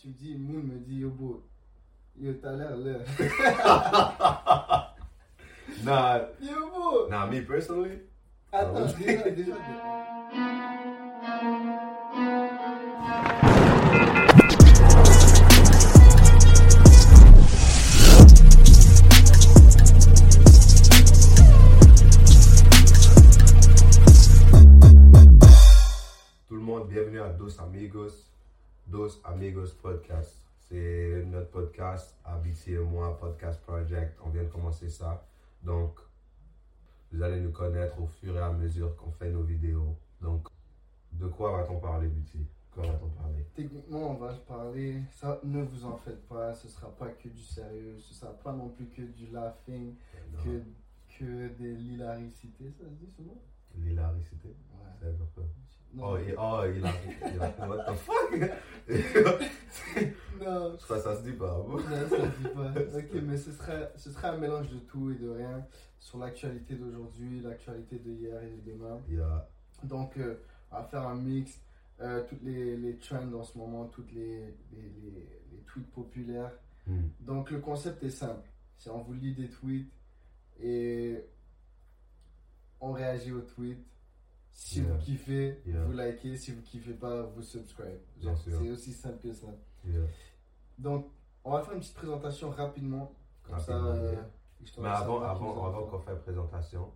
tu me dis, Moon me dit, yo, beau, yo, t'as l'air là. Nah, Yo, beau. nah, me personally. Attends, ouais. déjà, déjà. Tout le monde, bienvenue à Dos Amigos, Dos Amigos Podcast. C'est notre podcast, Abiti et moi, Podcast Project. On vient de commencer ça. Donc, vous allez nous connaître au fur et à mesure qu'on fait nos vidéos. Donc, de quoi va-t-on parler, Biti Quoi va-t-on parler? Techniquement, on va parler. Ça, ne vous en faites pas. Ce sera pas que du sérieux. Ce sera pas non plus que du laughing, Non. que, que des hilaricités. Ça se dit mot L'hilaricité Ouais. C'est Non. Oh, il, oh, il a, il a, what the fuck? Non. Je crois que ça se dit pas. Non, ça se dit pas. Ok, mais ce serait, ce serait un mélange de tout et de rien sur l'actualité d'aujourd'hui, l'actualité de hier et de demain. Il y a, Donc, euh, on va faire un mix. euh, toutes les, les trends en ce moment, toutes les, les, les- les tweets populaires. hmm, Donc, le concept est simple. C'est on vous lit des tweets et on réagit aux tweets. Si Yeah. vous kiffez, Yeah. vous likez. Si vous kiffez pas, vous subscribe. C'est aussi simple que ça. Donc, on va faire une petite présentation rapidement. Comme ça, Rapidement, euh, je te Mais avant, avant, avant qu'on fasse la présentation,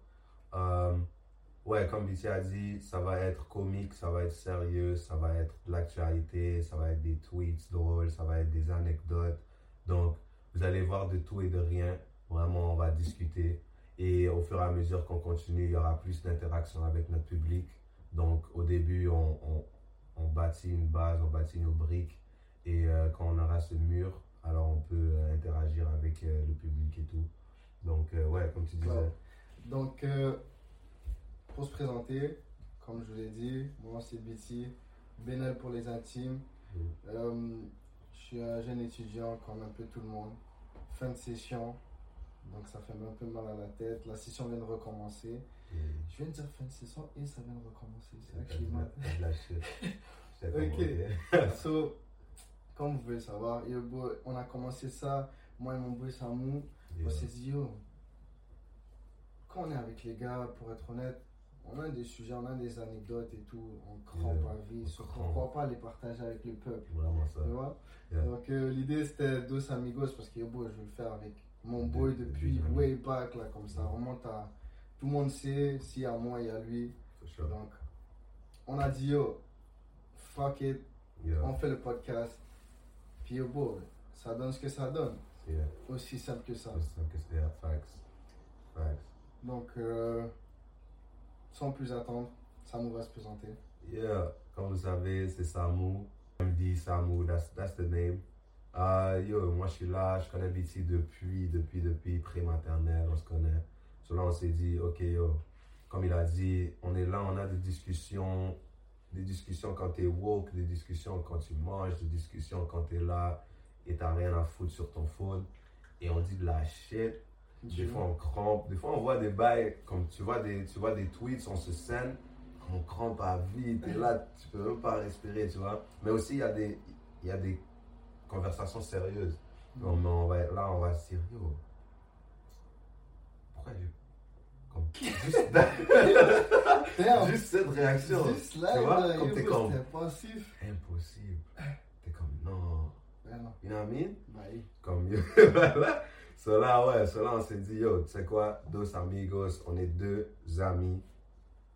euh, ouais, comme BT a dit, ça va être comique, ça va être sérieux, ça va être de l'actualité, ça va être des tweets drôles, ça va être des anecdotes. Donc, vous allez voir de tout et de rien. Vraiment, on va discuter. Et au fur et à mesure qu'on continue, il y aura plus d'interaction avec notre public. Donc, au début, on, on, on bâtit une base, on bâtit nos briques. Et euh, quand on aura ce mur, alors on peut euh, interagir avec euh, le public et tout. Donc, ouais, comme tu disais. Ouais. Donc, pour se présenter, comme je vous l'ai dit, moi c'est Betty, Benel pour les intimes. Mm. Je suis un jeune étudiant comme un peu tout le monde. Fin de session, donc ça fait un peu mal à la tête. La session vient de recommencer. Je viens de dire fin de session et ça vient de recommencer. C'est sais Ok. So, comme vous pouvez le savoir, on a commencé ça, moi et mon boy Samu. Yeah. On s'est dit, yo, quand on est avec les gars, pour être honnête, on a des sujets, on a des anecdotes et tout, on crampe Yeah, à vie, on crampe. croit pas les partager avec le peuple. Vraiment ça. Tu vois? Yeah. Donc euh, l'idée c'était Dos Amigos parce que yo, je veux le faire avec mon boy de- depuis de- way back, là, comme ça. On remonte à. Tout le monde sait, s'il y a moi, il y a lui. Sure. Donc, on a dit, yo, fuck it, Yeah. on fait le podcast. Puis yo, boy, ça donne ce que ça donne. Yeah. Aussi simple que ça. C'est simple que c'est yeah, facts. Facts. Donc, euh, sans plus attendre, ça nous va se présenter. Yeah, comme vous savez, c'est Samu. MD Samu, that's, that's the name. Euh, yo, moi je suis là, je connais BT depuis, depuis, depuis pré-maternelle, on se connaît. So là, on s'est dit, ok, yo, comme il a dit, on est là, on a des discussions, des discussions quand t'es woke, des discussions quand tu manges, des discussions quand t'es là et t'as rien à foutre sur ton phone. Et on dit de la shit. Des fois on crampe, des fois on voit des bails, comme tu vois des, tu vois des tweets, on se scène, on crampe à vie, t'es là, tu peux même pas respirer, tu vois. Mais aussi il y a des, il y a des conversations sérieuses. Comme on va, là on va se dire, yo, pourquoi je... Comme, juste, juste cette réaction, Juste là, tu vois, comme t'es comme- passif. impossible. T'es comme, non, Ben non, you know what I mean? bah oui. comme voilà. Cela, ouais, cela, on s'est dit, yo, tu sais quoi, dos amigos, on est deux amis.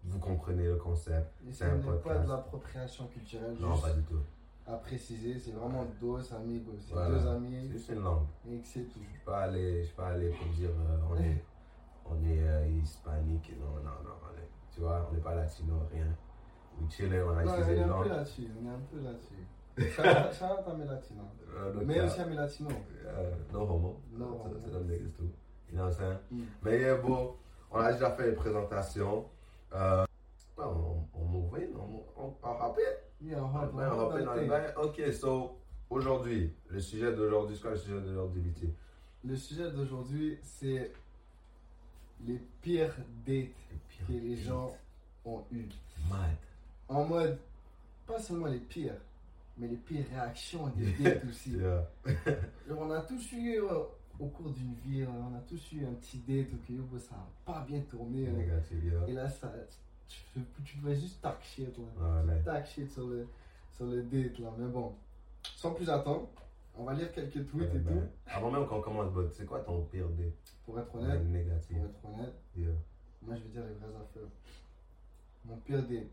Vous comprenez le concept. C'est ce un n'est pas podcast. de l'appropriation culturelle, Non, pas juste du tout. À préciser, c'est vraiment dos amigos. C'est Voilà. deux C'est amis juste une langue. et que c'est tout. Je je suis pas allé pour dire, euh, on est, on est euh, hispanique. Non, non, non, on est, tu vois, on n'est pas latino, rien. On a Non, on utilisé est une un peu langue. là-dessus, on est un peu là-dessus. Shout shout out à mes latinos. No Mais aussi à mes latinos. Euh, no homo. No C'est- homo. C'est them niggas too. You know what I'm saying? Mm. Mais yeah, bon, on a déjà fait les présentations. Euh, ouais, on, on on, on, on on on on dans le bails. Ok, so, aujourd'hui, le sujet d'aujourd'hui, c'est quoi le sujet d'aujourd'hui, BT? Le sujet d'aujourd'hui, c'est les pires dates que les gens ont eues. Mad. En mode, pas seulement les pires, mais les pires réactions des dates aussi. Yeah. Genre, on a tous eu, euh, au cours d'une vie, on a tous eu un petit date bro, ça n'a pas bien tourné. Négatif, yeah. Et là, ça, tu, tu, tu pouvais juste talk shit, là. Voilà. Talk shit sur le, sur le date, là. Mais bon, sans plus attendre, on va lire quelques tweets Ouais, et ben, tout. Avant même qu'on commence, c'est quoi ton pire dé Pour être honnête, Négatif. pour être honnête, Yeah. moi je vais dire les vraies affaires. Mon pire date,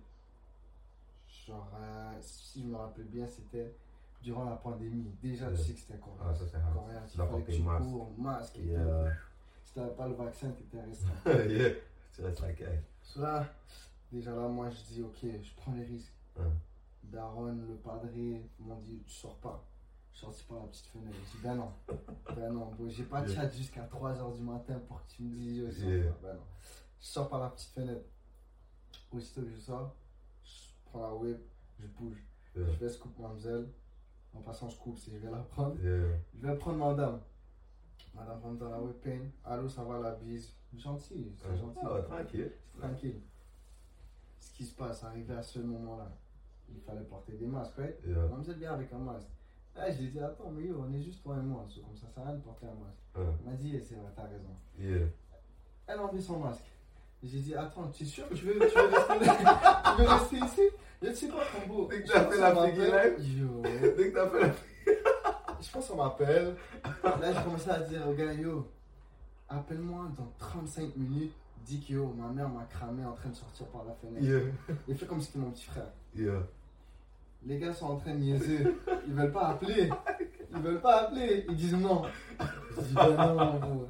genre, euh, si je me rappelle bien, c'était durant la pandémie. Déjà, Ouais. tu sais que c'était coréen. Ah, ça c'est. Coréen, Tu il fallait que tu masque. cours, masque et tout. Yeah. Si t'avais pas le vaccin, t'étais resté. yeah. Tu restes la caille. Là, déjà là, moi je dis, ok, je prends les risques. Hein. Daron, le padré m'ont dit, tu sors pas. Je suis sorti par la petite fenêtre. J'ai dit, ben non. Ben non, bro, j'ai pas de Yeah. chat jusqu'à 3h du matin pour que tu me dises, yo, sors Yeah. pas. Ben non. Je sors par la petite fenêtre. Aussitôt que je sors, je prends la whip, je bouge. Yeah. Je vais scoop mademoiselle. En passant, je coupe si je vais la prendre. Je vais prendre madame. Madame rentre dans la whipping. Allô, ça va la bise. Gentil, c'est gentil. Ah, tranquille. Tranquille. Ce qui se passe, arrivé à ce moment-là, il fallait porter des masques, right? Yeah. Mademoiselle vient avec un masque. Là, j'ai dit, attends, mais yo, on est juste toi et moi, comme ça, ça sert à rien de porter un masque. Elle m'a dit, eh, c'est vrai, t'as raison. Yeah. Elle a enlevé son masque. J'ai dit, attends, tu es sûr que tu veux, tu veux, rester, tu veux rester ici? Je sais pas, combo. Dès que Je t'as pense fait la. Dès que t'as fait la Je pense qu'on m'appelle. Là, j'ai commencé à dire au gars, yo, appelle-moi dans 35 minutes. Dis que yo, ma mère m'a cramé en train de sortir par la fenêtre. Yeah. Il fait comme si c'était mon petit frère. Yeah. Les gars sont en train de niaiser. Ils veulent pas appeler. Ils veulent pas appeler. Ils disent non. Je dis ben non, bro.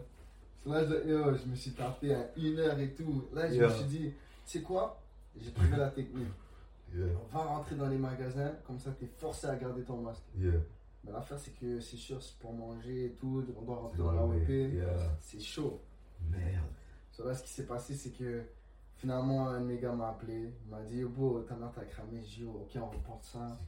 Là, je, me suis tapé à une heure et tout. Là, je Yeah. me suis dit, tu sais quoi? J'ai trouvé la technique. On va rentrer dans les magasins, comme ça, t'es forcé à garder ton masque. Mais l'affaire, c'est que c'est sûr, c'est pour manger et tout. On doit rentrer dans la. WP. Yeah. C'est chaud. Merde. So là, ce qui s'est passé, c'est que finalement, un de mes gars m'a appelé. Il m'a dit, beau, ta mère t'a cramé. J'ai dit, ok, on reporte ça.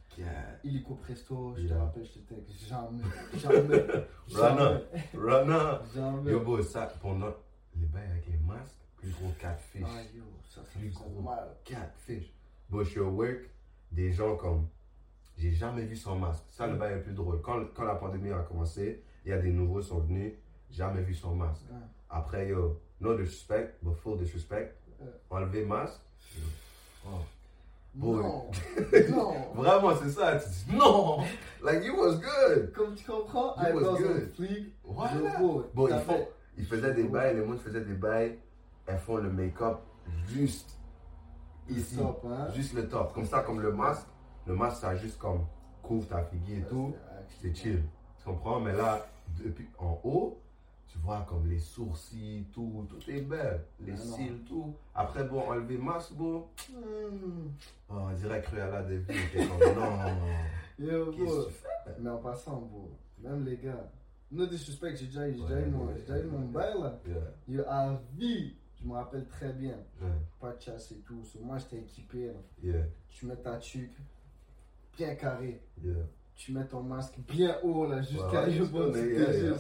Illico Presto, je te rappelle, je te texte. Jamais, jamais, Rana. Rana. jamais. Yo, bro, ça, pendant les bails avec les masques, plus gros catfish. Ah, yo, ça, ça Plus gros mal. catfish. Bro, je suis au work, des gens comme. J'ai jamais vu sans masque. Ça, le bail est plus drôle. Quand, quand la pandémie a commencé, il y a des nouveaux qui sont venus, jamais vu sans masque. Ouais. Après, yo, no disrespect, but full disrespect. Ouais. Enlever masque. Oh. Boy. Non, non. Vraiment, c'est ça. Tu dis non. Like, it was good. Comme tu comprends, It I was was good. Voilà. Beau, Bon, ils font, fait- ils faisaient des bails, les monde faisaient des bails, elles font le make-up juste ici, top, hein. juste le top. Comme ça, comme le masque, le masque, ça juste comme couvre ta figure et tout, c'est chill. Tu comprends? Mais là, depuis en haut, tu vois comme les sourcils, tout, tout est belle. Les Ah cils, tout. Après, bon, enlever masque, bon, Hmm. oh, on dirait Cruella de vie. Comme, non, Yo, qu'est-ce beau. que tu fais? Mais en passant, beau, même les gars, no disrespect, j'ai déjà, eu- j'ai déjà Ouais, eu mon, bail là. Yo, à vie, je me rappelle très bien. ouais, Pas de chasse et tout. So, moi, j'étais équipé. là. yeah, Tu mets ta tuque bien carré. yeah. Tu mets ton masque bien haut là, jusqu'à les- tes yeux.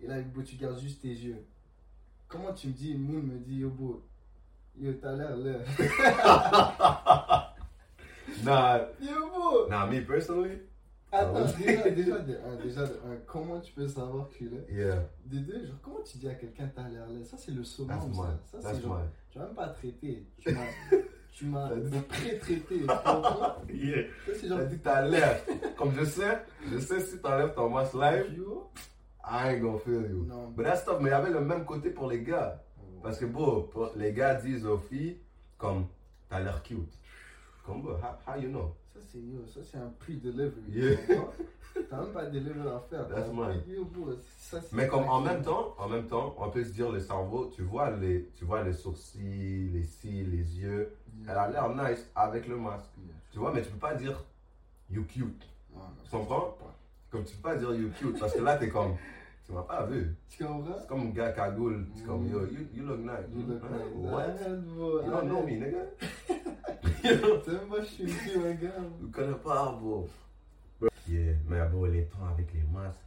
Et là, beau, tu gardes juste tes yeux. Comment tu me dis, Moon me dit, yo, beau, yo, t'as l'air là. Nah, Yo, beau! nah, me personally, Attends, déjà, déjà, de un, déjà de un, comment tu peux savoir que tu l'es? yeah, De deux, genre, comment tu dis à quelqu'un t'as l'air laid Ça, c'est le summum, ça. Ça, c'est genre, tu m'as même pas traité. Tu tu m'as pré-traité. Tu comprends Yeah. C'est genre, T'as dit t'as l'air. Comme je sais, je sais si t'enlèves ton masque live, yo. I ain't gonna feel you. Non. But that's tough, mais il y avait le même côté pour les gars. Parce que bon, les gars disent aux filles, comme, t'as l'air cute. Comme, how, how you know? C'est yo, ça, c'est un pre-delivery. Yeah. T'as même pas de delivery à faire. That's mine. Mais comme en même temps, en même temps, on peut se dire le cerveau, tu vois les, tu vois les sourcils, les cils, les yeux. Elle a l'air nice avec le masque. Yeah. Tu vois, mais tu peux pas dire you cute. Non, Tu comprends? Comme tu peux pas dire you cute parce que là t'es comme, tu m'as pas vu? Tu comprends? C'est comme un gars cagoule. C'est comme, yo, you, you look nice. You look nice. What? Bro, You don't know me, nigga. C'est même pas je suis ouais, gars. Tu connais pas, bro. Yeah, mais bon, les temps avec les masques,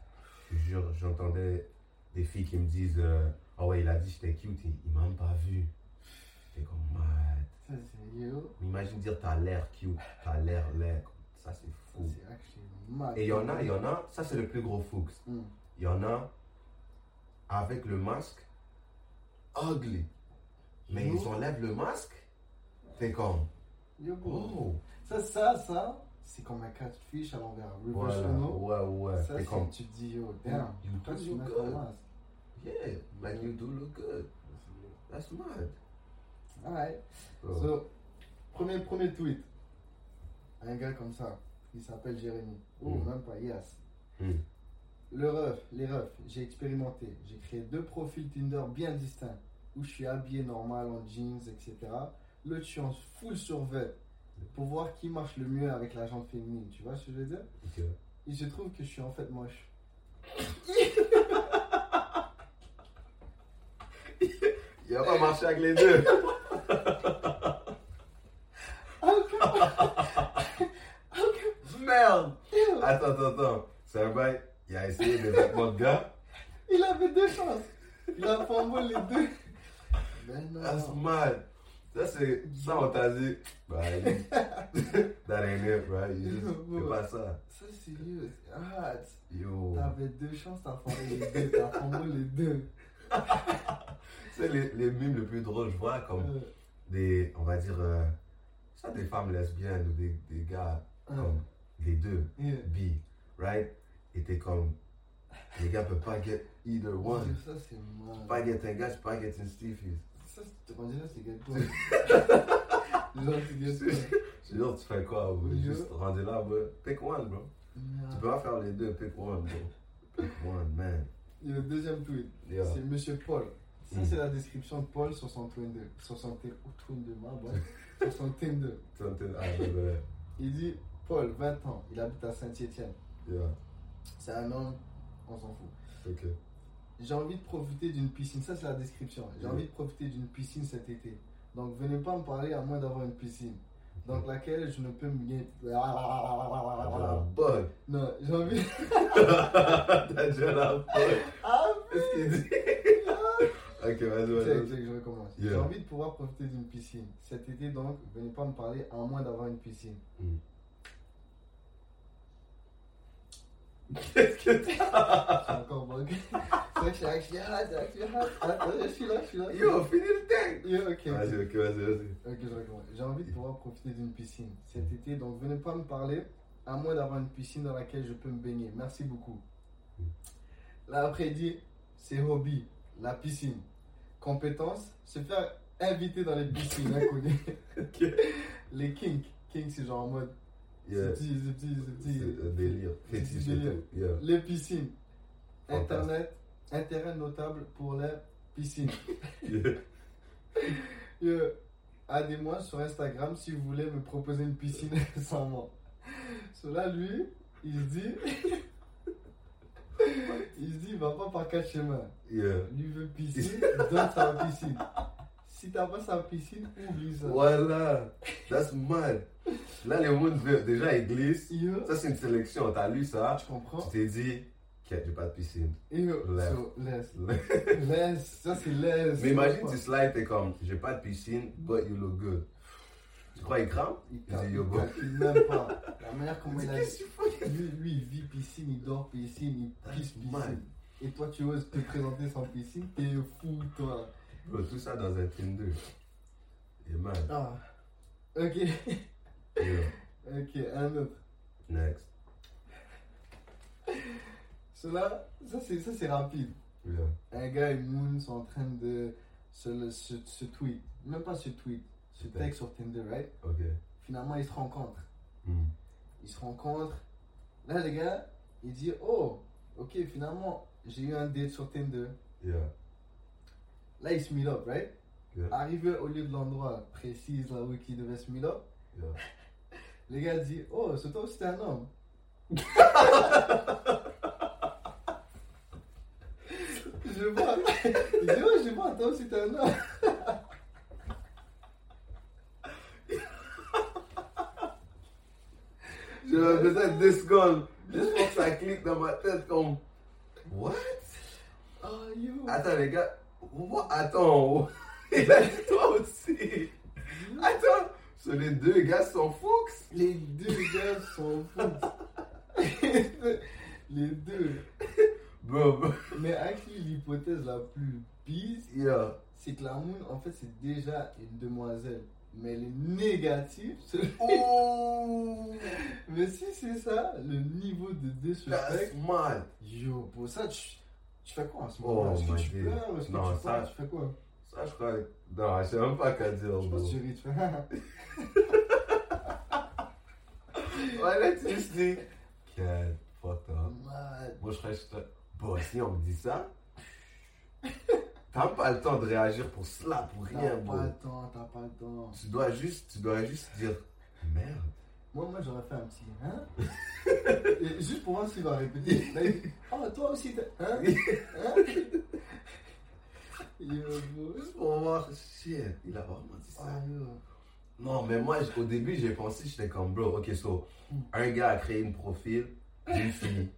je te jure, j'entendais des filles qui me disent, euh, oh ouais, il a dit j'étais cute, il, il m'a même pas vu. T'es comme, mad. Ça, c'est yo. Imagine dire t'as l'air cute, t'as l'air laid. Ça, c'est fou. c'est actually mad. Et il y en a, il y en a, ça c'est le plus gros fuchs. Hmm. Il y en a avec le masque, ugly. Mais ils enlèvent le masque, t'es comme, oh, Ça, ça, ça, c'est comme un catfish à l'envers. Voilà, ouais, ouais. Ça, c'est comme, tu te dis, yo, damn. You Pourquoi do mets good. masque? yeah, man, you do look good. That's mad. Alright. Bro. So, premier, premier tweet. Un gars comme ça. Il s'appelle Jérémy. Oh, Mm. même pas, yes. Hmm. Le ref, les refs, j'ai expérimenté. J'ai créé deux profils Tinder bien distincts. Où je suis habillé normal en jeans, etc. L'autre, je suis en full survêt. Pour voir qui marche le mieux avec la jambe féminine. Tu vois ce que je veux dire? Il se trouve que je suis en fait moche. Il va pas marcher avec les deux. Merde. Attends, attends, attends. C'est un bail. Il a essayé des vêtements de gars. Il avait deux chances. Il a fumble les deux. Ben non. That's mad. Ça, c'est. Ça, on t'a dit. Bah, that ain't it, just- C'est pas ça. Ça, c'est sérieux. hard. Yo. T'avais deux chances, t'as fumble les deux. T'as fumble les deux. C'est les, les mimes le plus drôle. Je vois comme Euh, des. On va dire. euh, soit des femmes lesbiennes ou des, des gars euh, comme les deux. yeah. B, right? Et t'es comme. Les gars peuvent pas get either one. Ça, c'est mal. Pas get un gars, c'est pas get un Stevie. Ça, c'est- dirait que c'est gâteau. Genre, c'est dire, tu fais quoi, bro? Juste rendu là, bro. Pick one, bro. Tu peux pas faire les deux, pick one, bro. Pick one, man. Et le deuxième tweet, Yeah. c'est Monsieur Paul. Ça, Mm. c'est la description de Paul sur son Tinder. Sur son Tinder. Oh, Tinder, ma boy. Sur son Tinder. Something, ah, ouais, ouais. Il dit Paul, 20 ans, il habite à Saint-Étienne. Yeah, C'est un homme, on s'en fout. ok. J'ai envie de profiter d'une piscine. Ça, c'est la description. J'ai Mm. envie de profiter d'une piscine cet été. Donc, venez pas me parler à moins d'avoir une piscine. Dans laquelle je ne peux me. La bug. Non, j'ai envie. T'as déjà la. Ah, Qu'est-ce dit? Ok, vas-y, vas-y. check, je recommence. Yeah. J'ai envie de pouvoir profiter d'une piscine. Cet été, donc, venez pas me parler à moins d'avoir une piscine. Mm. Qu'est-ce que t'as? C'est encore bug. C'est vrai que je suis hot, c'est actually hot. Attends, je suis là, je suis là. Yo, finis le thing! Yo, ok. Vas-y, ok, vas-y, vas-y. Ok, je recommence. J'ai envie de pouvoir profiter d'une piscine cet été, donc venez pas me parler à moins d'avoir une piscine dans laquelle je peux me baigner. Merci beaucoup. Là, après, il dit c'est hobby, la piscine. Compétence, se faire inviter dans les piscines inconnues. Ok. Les kinks. Kinks, c'est genre en mode Yeah. c'est petit, c'est petit, c'est petit. C'est un délire. Fétiche. Yeah. Les piscines. Fantastique. Internet, intérêt notable pour les piscines. Yeah. Euh, Aidez-moi sur Instagram si vous voulez me proposer une piscine récemment. Cela, lui, il se dit. il se dit, il va pas par quatre chemins. Yeah. Lui veut piscine, donne sa piscine. Si t'as pas sa piscine, oublie ça. Voilà. That's mad. Là, les mondes, déjà, ils glissent. Ça, c'est une sélection. T'as lu ça? tu comprends? Tu t'es dit, Quête, j'ai pas de piscine. So, laisse. Laisse, ça c'est laisse. Mais imagine, tu slides, t'es comme, j'ai pas de piscine, but you look good. Tu crois qu'il crame Il dit, yo, calcule même pas. La manière comment il a Lui, lui, il vit piscine, il dort piscine, il pisse piscine. Et toi, tu oses te présenter sans piscine, t'es fou, toi. Bro, tout ça dans un Tinder. Et man, Ah. Ok, ok, un autre. next. Cela, ça c'est, ça c'est rapide. Yeah. Un gars et Moon sont en train de se, se, se tweet. Même pas se tweet, se Ok. texte sur Tinder, right? Ok. Finalement, ils se rencontrent. Hmm. Ils se rencontrent. Là, le gars, il dit Oh, ok, finalement, j'ai eu un date sur Tinder. Yeah. Là, ils se meet up, right? Yeah. Arrivé au lieu de l'endroit précis là où ils devaient se meet up, Yeah. le gars dit Oh, c'est toi aussi, t'es un homme. je vois. Il dit je vois, toi aussi, t'es un homme. J'aurais besoin de 10 secondes. Juste pour que ça clique dans ma tête comme. What? Oh, yo. Attends, les gars. Attends. Il a dit toi aussi. Attends. So, les deux gars s'en foutent. Les deux gars s'en foutent. les deux. Bro, bro. Mais actually, l'hypothèse la plus pisse, Yeah. c'est que la moon, en fait, c'est déjà une demoiselle. Mais elle est négative. Oh, Mais si c'est ça, le niveau de that's disrespect. mad. Yo, pour ça, tu, tu fais quoi en ce moment? Oh Est-ce que tu pleures Est-ce que Non, tu ça- Tu fais quoi? Ça, je crois. Non, je sais même pas qu'à dire, Je pense que tu ris, tu fais. Ouais, là, tu juste dis. Quel fucked up. Mad. Moi, je serais juste. Bon, si on me dit ça, t'as pas le temps de réagir pour cela, pour T'as rien, bro. pas le temps, t'as pas le temps. Tu dois juste, tu dois juste dire merde. Moi, moi j'aurais fait un petit hein? Et Juste pour voir s'il va répéter. Dit, Oh, toi aussi, hein? Hein? Juste pour voir, shit, il a vraiment dit ça. Ah. Non, mais moi, au début, j'ai pensé, j'étais comme bro. Ok, so, Mm. un gars a créé une profil d'une fille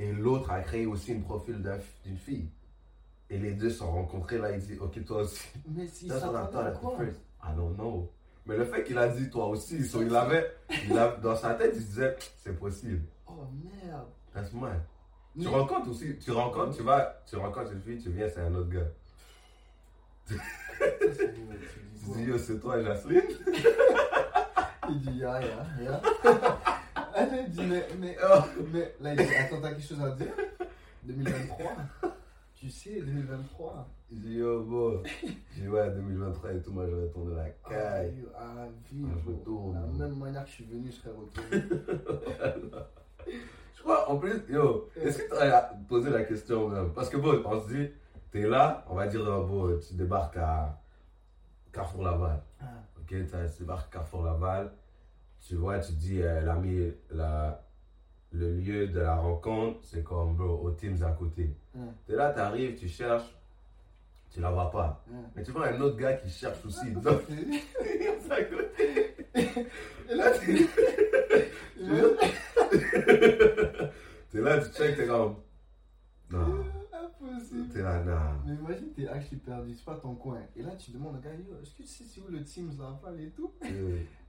et l'autre a créé aussi une profil d'une fille. Et les deux se sont rencontrés là, il dit, ok, toi aussi. Mais si ça à at quoi first. I don't know. Mais le fait qu'il a dit toi aussi, so, il avait, il a, dans sa tête, il se disait, c'est possible. Oh merde. That's mad. Tu rencontres aussi, tu rencontres, tu vas, tu rencontres une fille, tu viens, c'est un autre gars. Ça, tu dis yo, c'est toi, Jacqueline. Il dit ya ya ya. Elle dit mais mais Oh. mais là il dit attends t'as quelque chose à dire? 2023. Tu sais 2023. Il dit, yo, bon. J'ai dit, ouais, 2023 et tout, moi, tourné la Ah, caille. yo, à vie, Ah, je bro. retourne, La bro. même manière que je suis venu, je serais retourné. Je crois, en plus, yo, est-ce que tu as posé la question même? Parce que bon, on se dit, t'es là, on va dire, bon, tu débarques à Carrefour Laval. Ah, Ok, tu débarques à Carrefour Laval. Tu vois, tu dis, euh, l'ami, la, le lieu de la rencontre, c'est comme, bro, au Teams à côté. T'es là, t'arrives, tu cherches, tu la vois pas. hum. Mais tu vois un autre gars qui cherche aussi. Donc, c'est- c'est à côté. Et là, tu- T'es là, tu check, t'es comme. Non, Impossible. t'es là, non. Mais imagine, t'es actually perdu, c'est pas ton coin. Et là, tu demandes au gars, est-ce que tu sais c'est où le Teams Laval et tout?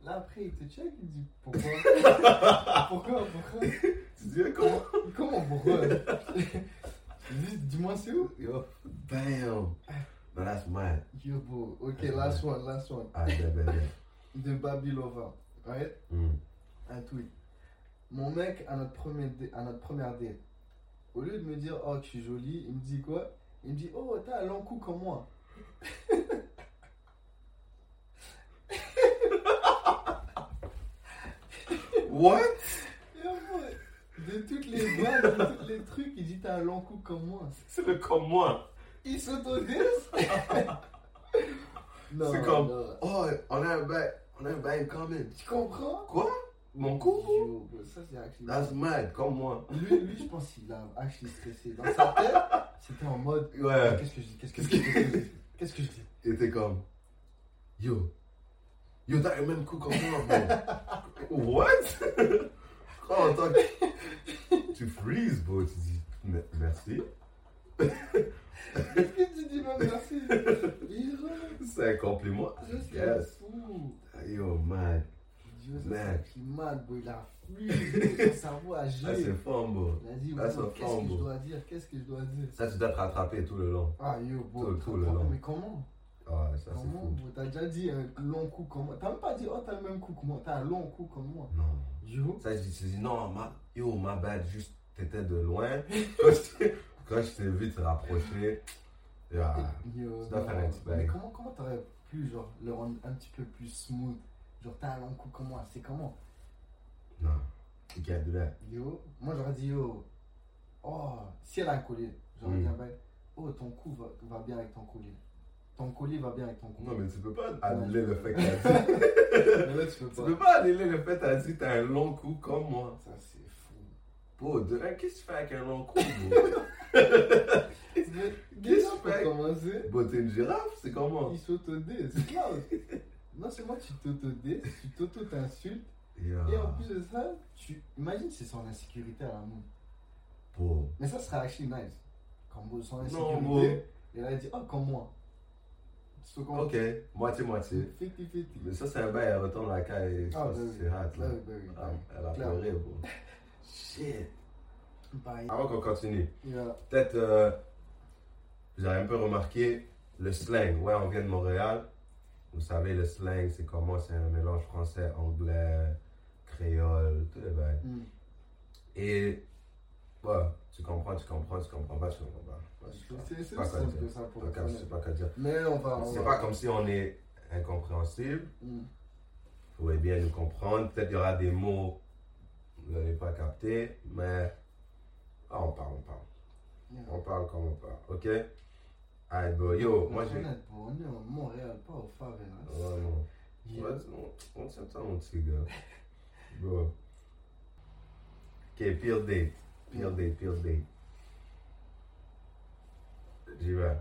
Là, après, il te check, il dit, pourquoi? Pourquoi Pourquoi? Tu dis comment Comment Pourquoi Il dit, dis-moi c'est où Yo, bam. No, that's mad. Yo, bro. Ok, last one, last one. Ah. De Babylova. Right? Mm. Un tweet. Mon mec, à notre, premier dé- à notre première date, au lieu de me dire, oh, je suis jolie, il me dit quoi? Il me dit, oh, t'as un long cou comme moi. What? De toutes les vannes, de tous les trucs, il dit, t'as un long cou comme moi. C'est le comme moi. Il s'autodise C'est comme- non. Oh, on a un bail, on a un bail commun. Tu comprends? Quoi? Mon cou Yo, bro, ça c'est actually. That's mad, comme moi. Lui, lui, je pense qu'il a actually stressé. Dans sa tête, c'était en mode Ouais. Qu'est-ce que je dis Qu'est-ce que je dis Qu'est-ce que je dis Et t'es comme. Yo. Yo, t'as le même coup comme moi, bro. What? Tant que. Tu freeze, bro. Tu dis me- merci. Qu'est-ce que tu dis même merci? C'est un compliment. c'est Yes. fou. Yo, man. Yo, ça Man. c'est mal, bro. Il a fui. Son cerveau a Ça, c'est gelé. fort, bro. Il a dit Ah, bro, c'est Qu'est-ce que je dois dire? Qu'est-ce que je dois dire? Ça, tu dois te rattraper tout le long. Ah yo, bro. Tout- tout le long. Mais comment? Ah, ça, c'est fou. T'as déjà dit un long coup comme moi. T'as même pas dit, oh, t'as le même coup que moi. T'as un long coup comme moi. Non. Yo. Ça, je dis, non, ma, yo, ma bad, juste, t'étais de loin. Quand je t'ai- quand je t'ai vu te rapprocher, yeah. Yo, Tu un petit mais comment comment t'aurais pu genre le rendre un petit peu plus smooth? Genre t'as un long coup comme moi, c'est comment? Non, you can't do that. Yo, moi j'aurais dit yo, oh, si elle a un collier, j'aurais Mm. dit ah ben, oh ton cou va, va bien avec ton collier. Ton collier va bien avec ton cou. Non, mais tu peux pas annuler le fait que t'as dit. Là tu peux Tu pas. peux pas annuler le fait que t'as dit t'as un long cou comme moi. Ça c'est. Bro, de là, qu'est-ce que tu fais avec un long cou, Qu'est-ce que tu fais commencer, Bro, t'es une girafe, c'est comment? il s'autodise, c'est clair. Non seulement tu t'autodises, tu t'auto-t'insultes, Yeah. et en plus de ça, tu imagines c'est son insécurité à l'amour. Bro. Mais ça serait actually nice. Comme vous, son Non, insécurité. Et là, il dit, oh, comme moi. So, Ok, moitié-moitié. 50-50. Mais ça, c'est un bail, elle retourne à la caille. Ah, c'est ben oui. c'est hot, là. Ouais, ben oui, Ah, elle a pleuré, bro. Shit. Bye. Avant qu'on continue, Yeah. peut-être, euh, vous avez un peu remarqué le slang. Ouais, on vient de Montréal. Vous savez, le slang, c'est comment C'est un mélange français, anglais, créole, tout les bails. Mm. Et, ouais, tu comprends, tu comprends, tu comprends pas, tu comprends pas. Ouais. C'est pas Pas dire. Mais on va. C'est pas comme si on est incompréhensible. Mm. Vous pouvez bien nous comprendre. Peut-être il y aura des mots vous n'allez pas capter, mais ah, on parle, on parle. Yeah. On parle comme on parle, ok? Alright, bro. Yo, moi bro, on est en Montréal, pas au Favelas. Ouais, non. On, on s'entend, mon petit gars. Bro. Ok, pire date. Pire date, pire date. J'y vais.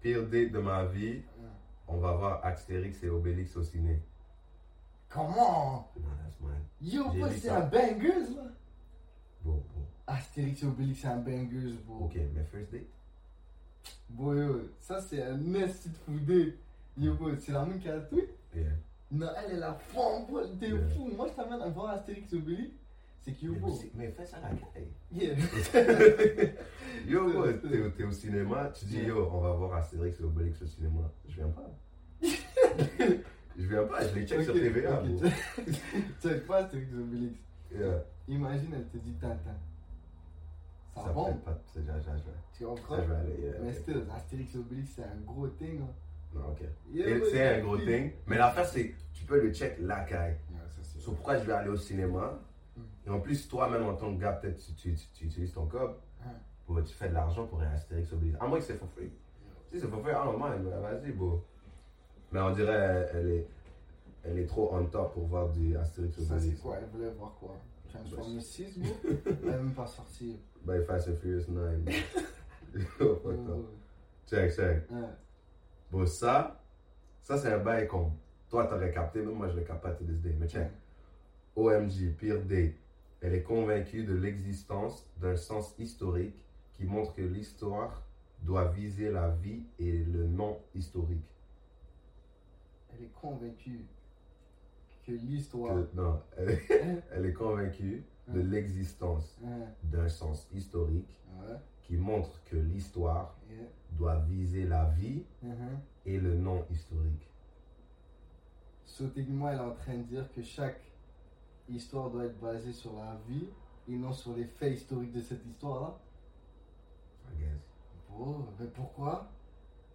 Pire date de ma vie, on va voir Astérix et Obélix au ciné. Comment. Yo, bro, c'est un bangers là? Bro, bro. Astérix et Obélix, c'est un bangers, bro. Ok, mais first date? Bro, yo, ça c'est un nasty de foodé. Yo, bro, c'est la même qui a tweet. Yeah. Non, elle est la femme, bro, t'es Yeah. fou. Moi, je t'amène à voir Astérix et Obélix. C'est que yo, bro. mais fais ça la caille. Yeah. yo, bro, t'es, au cinéma, tu dis yo, on va voir Astérix et Obélix au cinéma. Je viens pas. je viens pas, je les check sur TVA, ok, bro. Check pas Astérix et Obélix. Yeah. Imagine, elle te dit Tintin. Ça Ça va, fait pas. C'est déjà, déjà, déjà. tu comprends Ça, je vais aller. yeah, Mais ok. still, Astérix Obélix, c'est un gros thing. Hein. Non, ok. Yeah, c'est un gros thing. Mais l'affaire, c'est tu peux le check la caille. Yeah, ça, c'est So, pourquoi je vais aller au cinéma? Mm. Et en plus, toi-même, en tant que gars, peut-être tu, tu, tu, tu utilises ton code. Ouais. Bro, tu fais de l'argent pour un Astérix Obélix. À moins que c'est for free. Si c'est for free, ah non, man, vas-y, bro. Mais on dirait elle, elle est, elle est trop on top pour voir du Astérix Ça, c'est quoi? Elle voulait voir quoi? Transformers 6, bro Elle n'est même pas sortie. By Fast and Furious 9. Yo, fuck Euh, up. Check, check. ouais. Bon, ça, ça c'est un bail comme toi t'aurais capté, mais moi je l'ai capté à this day. Mais check. OMG, pire date. Elle est convaincue de l'existence d'un sens historique qui montre que l'histoire doit viser la vie et le non historique. Elle est convaincue que l'histoire. Non, elle, est- Hein? elle est convaincue de l'existence Hein? d'un sens historique qui montre que l'histoire doit viser la vie Mhm. et le non historique. So, techniquement, elle est en train de dire que chaque histoire doit être basée sur la vie et non sur les faits historiques de cette histoire-là. I guess. Bro, mais pourquoi?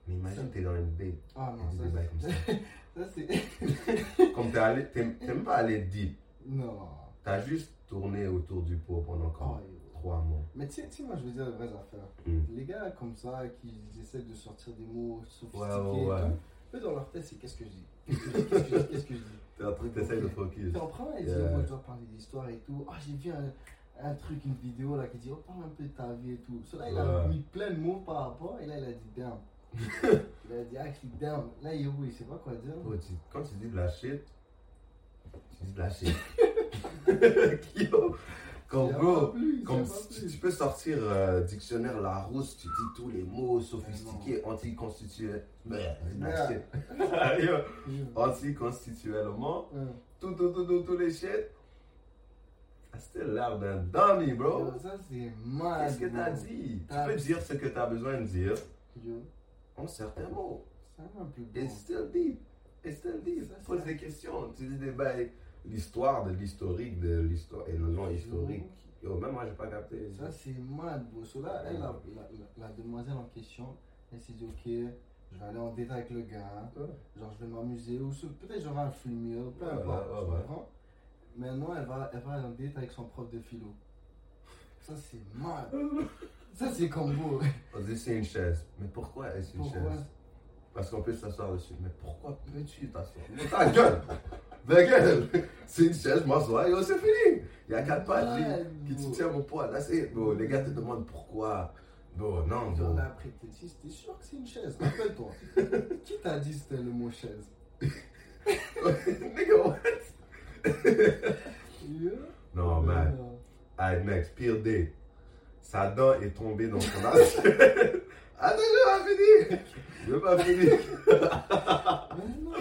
Mais imagine, t'es dans une date. Ah non, ça, comme ça. ça c'est. Comme t'es allé, t'es t'es même pas allé deep. non. T'as juste tourné autour du pot pendant Oh, comme yo. trois mois. Mais tu sais, moi je veux dire les vraies affaires. Mm. Les gars comme ça qui essaient de sortir des mots sophistiqués Ouais, ouais, ouais. eux dans leur tête c'est qu'est-ce que je dis? Qu'est-ce que je dis? T'es en train de focus. Puis en ils Yeah. disent, moi je dois parler d'histoire et tout. Ah, j'ai vu un, un truc, une vidéo là qui dit, oh, parle un peu de ta vie et tout. Cela, il a Ouais. mis plein de mots par rapport et là, il a dit, damn. Il a dit, damn. Là, il, il sait pas quoi dire. Tu- quand tu dis de la shit, tu dis de la shit. Comme Il bro, plus, il comme tu peux sortir euh, dictionnaire Larousse, tu dis tous les mots sophistiqués, tout, tout, tout, tout, tous les shit. T'as still l'air d'un dummy, bro. Yo, Ça, c'est mal. Qu'est-ce que t'as dit? Tu peux dire ce que t'as besoin de dire Yo, en certains mots. It's still deep. It's still deep. Pose des questions. Tu dis des bails. L'histoire de l'historique de l'histoire et le non historique. Yo, même moi, j'ai pas capté. Ça, c'est mal, bro. So là, elle, la, la, la- demoiselle en question, elle s'est dit, ok, je vais aller en date avec le gars. Ouais. Genre, je vais m'amuser. Ou peut-être j'aurai un free meal, peu importe. Maintenant, elle va, elle va aller en date avec son prof de philo. Ça, c'est mal. Ça, c'est comme beau. On dit c'est une chaise. Mais pourquoi est-ce une Pourquoi? chaise? Parce qu'on peut s'asseoir dessus. Mais pourquoi peux-tu t'asseoir? Mais ta gueule Ta gueule C'est une chaise, m'assois, yo, c'est fini Il y a quatre pattes qui te tiennent mon poids. Là, c'est. Bon, les gars te demandent pourquoi. Bon, non, bon. là, après, t'es dit, t'es sûr que c'est une chaise Rappelle-toi. Qui t'a dit que c'était le mot chaise? Nigga, what? Yeah. Non, man. Alright, mec, pire day. Sa dent est tombée dans son assiette. Attends, je vais finir. J'ai pas fini. Mais non.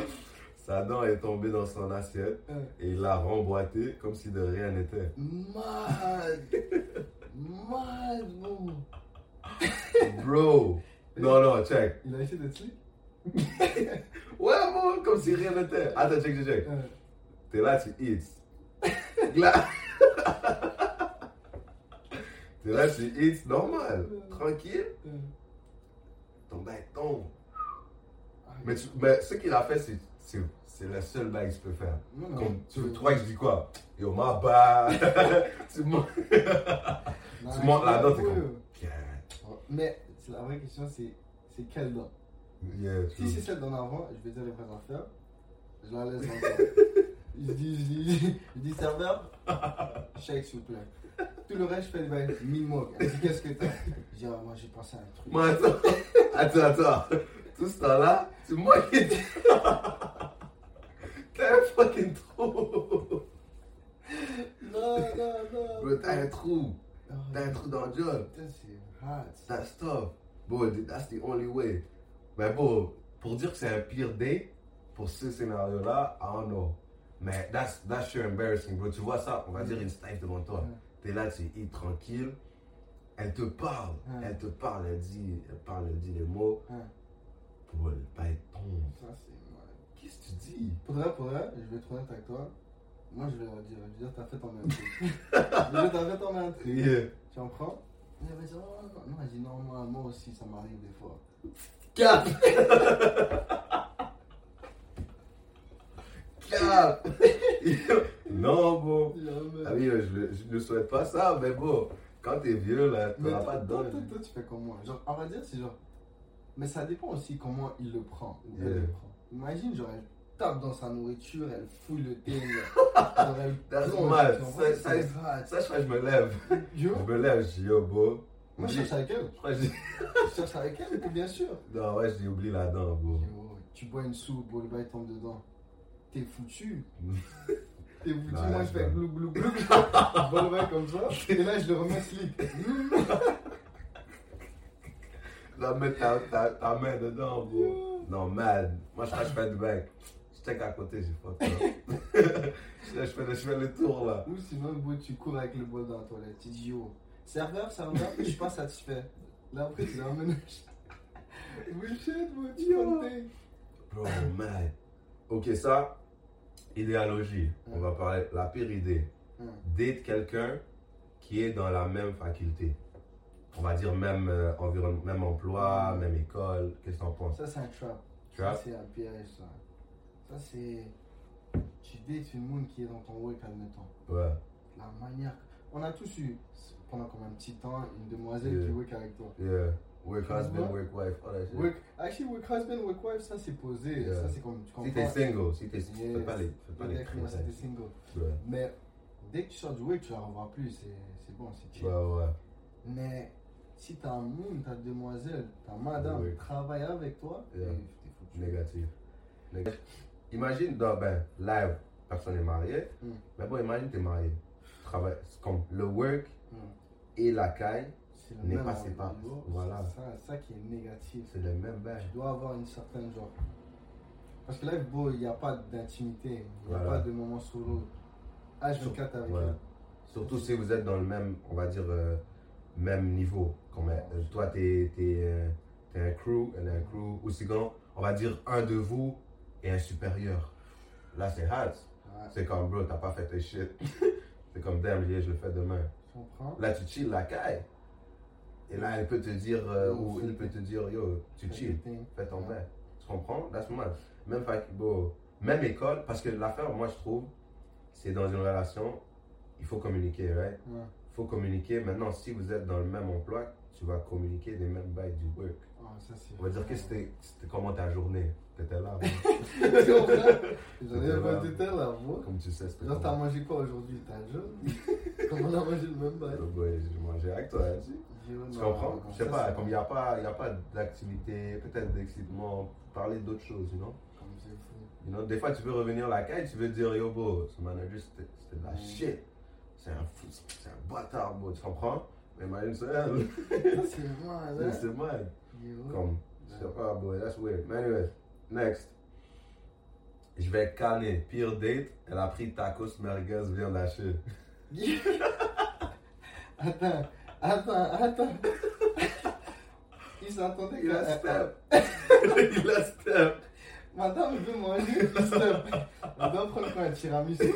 Sa dent est tombée dans son assiette et il l'a remboîté comme si de rien n'était. Mad. Mad, bro. Bro! Non, non, check. Il a acheté des trucs Ouais, bon, comme si rien n'était. Attends, check, check, check. T'es là, tu eats. Là. T'es là, tu eats normal, tranquille. Ton bec tombe. Ah, Mais, tu- mais ce qu'il a fait, c'est, c'est, le seul bail que tu peux faire. non, non, Comme, tu, que je dis quoi? Yo, ma bad. tu montes, là-dedans, t'es comme. Yeah, Mais la vraie question, c'est c'est quelle dent? Yeah, Si c'est celle d'en avant, je vais dire les vraies affaires. Je la laisse encore. je dis, je dis, je dis serveur, chèque s'il vous plaît. Tout le reste, je fais bails, mille mots. Qu'est-ce que t'as ah, moi j'ai pensé à un truc. Mais attends, attends, attends. Tout ce temps-là, c'est moi qui. T'as un fucking trou. Non, non, non. T'as un trou. T'as un trou dans le job. c'est hot. That's tough. Bro, that's the only way. Mais bon, pour dire que c'est un pire date, pour ce scénario-là, I don't know. Mais that's, that's sure embarrassing, bro. Tu vois ça, on va dire une snipe devant toi. T'es là, tu es tranquille. Elle te parle. Elle te parle, elle dit, elle parle, elle dit les mots. Ouais. Bro, le bail tombe. Ça, c'est mal. Qu'est-ce que tu dis? Pour vrai, pour vrai, je vais être honnête avec toi. Moi, je vais leur dire, je vais dire, t'as fait ton même truc. je vais dire, t'as fait ton. Yeah. Tu en prends? Elle va dire, oh, non, non, elle dit, non, moi, moi aussi, ça m'arrive des fois. Cap! Non, bon. Ah oui, je, je ne souhaite pas ça, mais bon, quand t'es vieux, là, t'auras pas de dents. toi, toi, tu fais comme moi. Genre, on va dire, c'est genre. Mais ça dépend aussi comment il le prend. le. Imagine, genre, elle tape dans sa nourriture, elle fouille le thé. genre, elle That's plonge? Ça- ça-. Ça, je crois que je me lève. Yo, Je me lève, je dis, yo, beau. moi, je cherche avec elle. Je crois que j'ai. Je cherche avec elle, bien sûr. Non, ouais, j'ai oublié la dent, beau. Yo, tu bois une soupe, bon, le bail tombe dedans. T'es foutu. T'es foutu. Ouais, moi, je fais vois. glou glou glou. bail comme ça. Et là, je le remets slip. Là, mets ta, ta, ta main dedans, beau. Non, mad. Moi, je fais du bec. Je check à côté, j'ai up. je, fais, je fais le tour, là. Ou sinon, bon, tu cours avec le bol dans la toilette. Tu dis yo, serveur, serveur, je suis pas satisfait. Là après, tu l'emmènes. Bullshit, bro, tu. Bro, mad. Ok, ça, idéologie. On va parler la pire idée. Hum. Date quelqu'un qui est dans la même faculté. On va dire même euh, environnement, même emploi, même école. Qu'est-ce que t'en penses? Ça, c'est un trap. Trap? Ça, c'est un piège, ça. Ça, c'est. Tu dates une moon qui est dans ton work, admettons. Ouais. La manière. On a tous eu, pendant comme un petit temps, une demoiselle Yeah. qui work avec toi. Yeah. Work husband, work wife, all that shit. Work, actually, work husband, work wife, ça c'est posé. Yeah. Ça c'est comme. Tu Si t'es single, si t'es. Yes. Fais pas les. Fais pas les critères. c'était single. Ouais. Mais dès que tu sors du work, tu la revois plus. C'est bon, c'est chill. Ouais, ouais. Mais si ta moon, ta demoiselle, ta madame Oui. travaille avec toi, Yeah. t'es t'es foutu. Négatif. Négatif. Imagine, dans, ben, live, personne n'est marié. Mm. Mais bon, imagine, t'es marié. C'est comme le work Mm. et la caille, N'est même pas Voilà. C'est ça, ça qui est négatif. c'est le même bain. Tu dois avoir une certaine genre. Parce que là, il n'y a pas d'intimité, il n'y a Voilà. pas de moment solo. H24 avec Ouais. elle. Surtout si vous êtes dans le même, on va dire, euh, même niveau. Comme, euh, toi, t'es es, un crew, elle est un crew. Ou sinon, on va dire un de vous et un supérieur. Là, c'est hard. Ouais, C'est comme, bro, t'as pas fait tes shit. c'est comme, damn, je le fais demain. Là, tu chill la caille. Et là, elle peut te dire, euh, ou il peut te dire, yo, tu chill, fais ton bain. Tu comprends? That's mad. Même, bro, même école, parce que l'affaire, moi, je trouve, c'est dans une relation, il faut communiquer, right? Ouais. Il faut communiquer. Maintenant, si vous êtes dans le même emploi, tu vas communiquer des mêmes bails du work. Ça, On va dire, que c'était, comment ta journée? T'étais là, bro. Tu comprends? J'en pas là. moi. comme tu sais, c'était Genre, t'as mangé quoi aujourd'hui? T'as un jeune? Comment on a mangé le même bail? Boy, j'ai mangé avec toi, hein, tu Tu comprends? Je sais pas, comme il n'y a pas, il y a pas d'activité, peut-être d'excitement, parler d'autres choses, you know? Comme c'est fou. You know? Des fois, tu peux revenir à la caille, tu veux dire, yo, bro, ce manager, c'était de la shit. C'est un fou, c'est un bâtard, bro, tu comprends? Mais imagine ça, c'est mal, hein? c'est. Yo. Comme, Je sais pas, boy, that's weird. Mais anyways, next. Je vais canner. Pire date, elle a pris tacos merguez viande hachée. Attends, attends, attends. Il s'attendait Il a step. Il a step. Madame veut manger, il step. Doit prendre quoi? Un tiramisu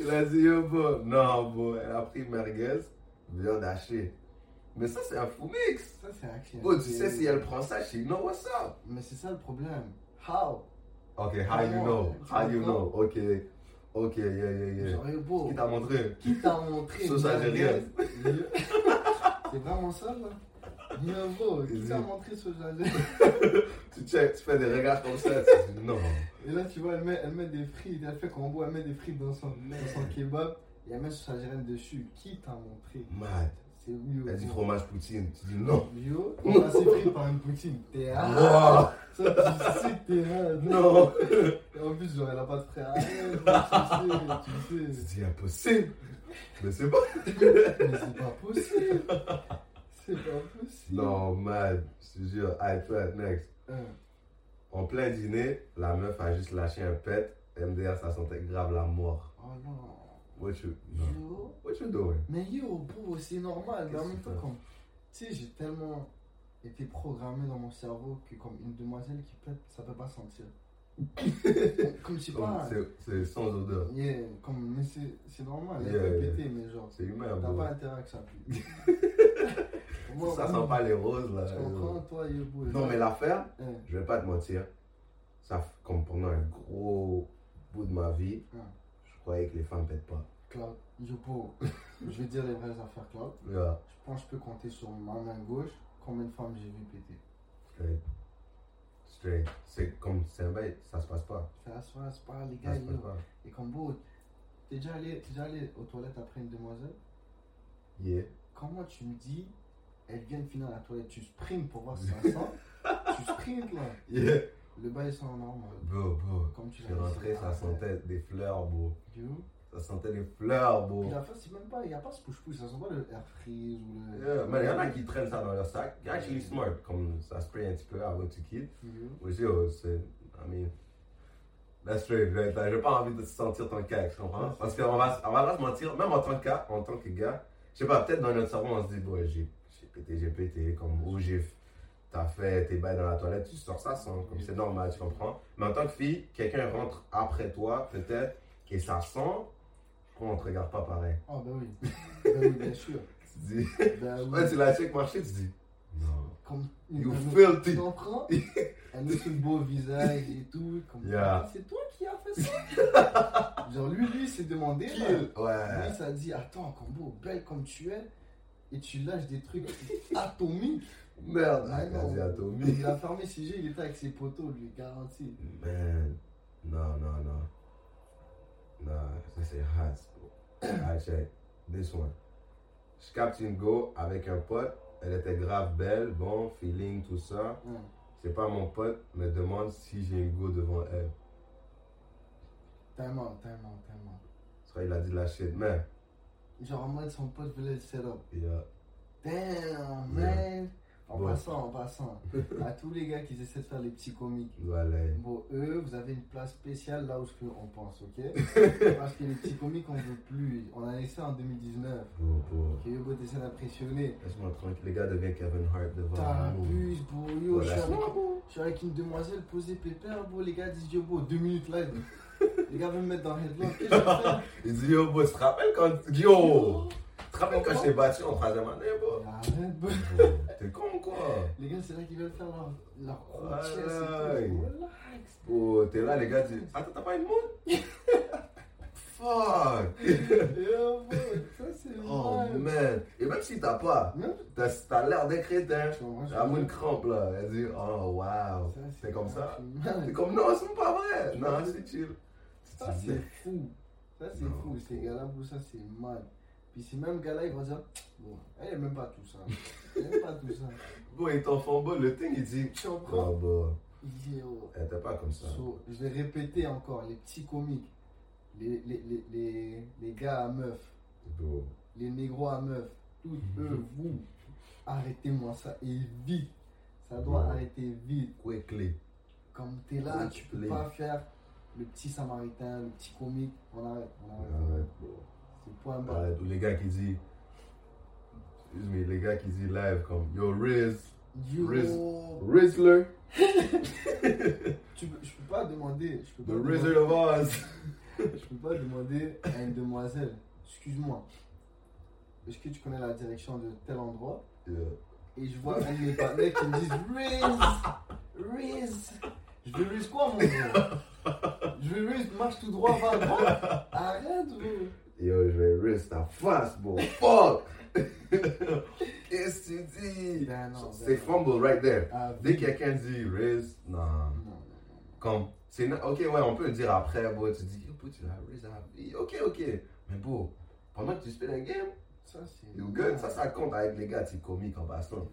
Il a dit, yo, bro. Non, bro, elle a pris merguez viande hachée. Mais ça, c'est un fou mix. Ça, c'est action. Bro, tu sais, si elle prend ça, she know what's up. Mais c'est ça le problème. How? Ok, how you know? How you know? Ok, ok, yeah, yeah, yeah. Genre, beau. Qui t'a montré? Qui t'a montré Sauce algérienne. C'est vraiment ça, là Yo, beau, qui t'a montré sauce algérienne Tu check, tu fais des regards comme ça, tu dis non. Et là, tu vois, elle met, elle met des frites. Elle fait combo, elle met des frites dans son, dans son kebab. Et elle met sauce algérienne dessus. Qui t'a montré? Mad. C'est. Elle dit fromage poutine. Tu dis non. Yo, on a ses frites par une poutine. T'es Wow. ah, Ça, tu sais que t'es ah, Non. Et en plus, genre, elle a pas de frère. Ah, tu sais, tu sais. dis impossible. Mais c'est pas. Mais c'est pas possible. C'est pas possible. Non, mad. Je te jure. Allez, toi, next. Hein. En plein dîner, la meuf a juste lâché un pet. MDR, ça sentait grave la mort. Oh non. What you, non. Yo. What you doing? Mais yo, bro, c'est normal. Mais en même temps. Tu sais, j'ai tellement été programmé dans mon cerveau que, comme une demoiselle qui pète, ça peut pas sentir. comme je sais pas. c'est- sans odeur. Yeah, comme, mais c'est normal. Elle Yeah, peut yeah. péter, mais genre. C'est humain, T'as pas intérêt que ça pue. Ça sent pas les roses, là. Tu comprends, toi, yo, bro. Non, mais l'affaire, Hein. je vais pas te mentir. Ça, comme pendant un gros bout de ma vie, Hein. Croyais que les femmes pètent pas. Claude, je vais dire les vraies affaires, Claude. Yeah, Je pense que je peux compter sur ma main gauche combien de femmes j'ai vu péter. straight. Straight. C'est comme, c'est un ça se passe pas. Ça se passe pas, les Ça gars, se passe yo. pas. Et comme beau, t'es déjà allé, t'es déjà allé aux toilettes après une demoiselle? Yeah. Comment tu me dis, elle vient de finir la toilette, tu sprints pour voir si ça sent? Tu sprints là Yeah. Le bail sent normal. Bro, bro. Comme tu l'as rentré, ça sentait des fleurs, bro. Ça sentait des fleurs, bro. La fois, c'est même pas, il n'y a pas ce push-push, ça sent pas le air freeze ou le. Yeah, man, il y en a qui traînent ça dans leur sac. They're actually smart. Comme ça spray un petit peu avant que tu quittes. Yo, c'est. I mean. That's straight, right? J'ai pas envie de sentir ton cas, tu comprends? Parce qu'on va, on va pas se mentir, même en tant que gars, en tant que gars, je sais pas, peut-être dans notre cerveau, on se dit, bon, j'ai j'ai pété, j'ai pété, comme, ou j'ai. T'as fait tes bails dans la toilette, tu sors ça sans, comme c'est normal, tu comprends? Mais en tant que fille, quelqu'un rentre après toi, peut-être, et ça sent, crois qu'on te regarde pas pareil. Oh, ben oui. ben oui, bien sûr. Tu dis, Ben oui. ouais, tu la check marcher, tu dis, non. Comme You filthy. Tu comprends? Elle met le beau visage et tout. Comme, Yeah. C'est toi qui as fait ça? Genre, lui, lui, il s'est demandé. là. Ouais. Lui, ça dit Attends, Combo, belle comme tu es, et tu lâches des trucs atomiques. Merde, Ah, non. Akazi Atomi. Il a fermé CG, il était avec ses poteaux, lui, garanti. Man, non, non, non. Non, ça c'est hot. Check. This one. Je capte une go avec un pote. Elle était grave belle, bon, feeling, tout ça. Hum. C'est pas mon pote, me demande si j'ai une go devant elle. Tellement, tellement, tellement. Crois qu'il a dit la shit, man. Genre, en mode, son pote voulait le setup. Yeah. Damn, man. En Bon. passant, en passant. à tous les gars qui essaient de faire les petits comiques. Voilà. Bon, eux, vous avez une place spéciale là où on pense, ok? Parce que les petits comiques, on veut plus. On a laissé en 2019. Bon, bon. Que Yogo essaie d'impressionner. Laisse-moi tranquille. Les gars deviennent Kevin Hart devant. T'abuses, bro. Yo, je, suis Voilà. avec, je suis avec une demoiselle posée pépère, bro. Les gars disent yo, bro, deux minutes live. Les gars veulent me mettre dans headlock. Qu'est-ce que je Il dit yo, bro, tu te rappelles quand. Yo! Tu te rappelles quand je t'ai battu en troisième année, bro? Arrête, bro. T'es con, quoi? Les gars, c'est là qu'ils veulent faire leur, leur gros Ouais, chest et ouais. tout. Relax. Oh, t'es là, les gars disent Attends, t'as pas une montre Fuck Yo, bro, ça c'est Oh mal. man Et même si t'as pas, t'as t'as l'air d'un crétin. tu La moune crampe là. Elle dit Oh wow. C'est comme ça. C'est comme Non, c'est pas vrai. Non, c'est chill. Ça c'est fou. Ça c'est fou. Ces gars-là, ça c'est mal. Puis ces mêmes gars-là, ils vont dire Bon, elle aime même pas tout ça. Elle aime pas tout ça. Bon, il t'en font bas, le thing, il dit Tu comprends? Oh bah, Yo. elle était pas comme ça. So, je vais répéter encore les petits comiques, les, les, les, les, les gars à meufs, Bro. les négros à meufs, tous eux, vous, arrêtez-moi ça et vite. Ça doit arrêter vite. Quickly. Comme t'es là, Ouais, tu peux pas faire le petit samaritain, le petit comique. On arrête, on arrête. Arrête, bro. C'est point bas. Arrête. Ou les gars qui disent. Excuse me, les gars qui disent live comme Yo Riz, Yo, Riz- Rizzler, tu je peux pas demander. Je peux the pas demander- Wizard of Oz. Je peux pas demander à une demoiselle, excuse-moi, est-ce que tu connais la direction de tel endroit? Yeah. Et je vois un de mes partenaires qui me disent Riz Riz Je veux Riz quoi mon gars Je veux Riz, marche tout droit, va à droite Arrête bro Yo, je vais Riz ta face, bro. Fuck! Qu'est-ce que tu dis? Ben ben C'est fumble right there. Ah, Dès que quelqu'un dit Riz, non. Non, non, Comme, c'est, ok, ouais, on peut le dire après, bro. Tu dis, yo, tu l'as Riz à la vie. Ok, ok. Mais bro, pendant que tu spends un game, ça you good. Ça, ça compte avec les gars, tu comiques en passant.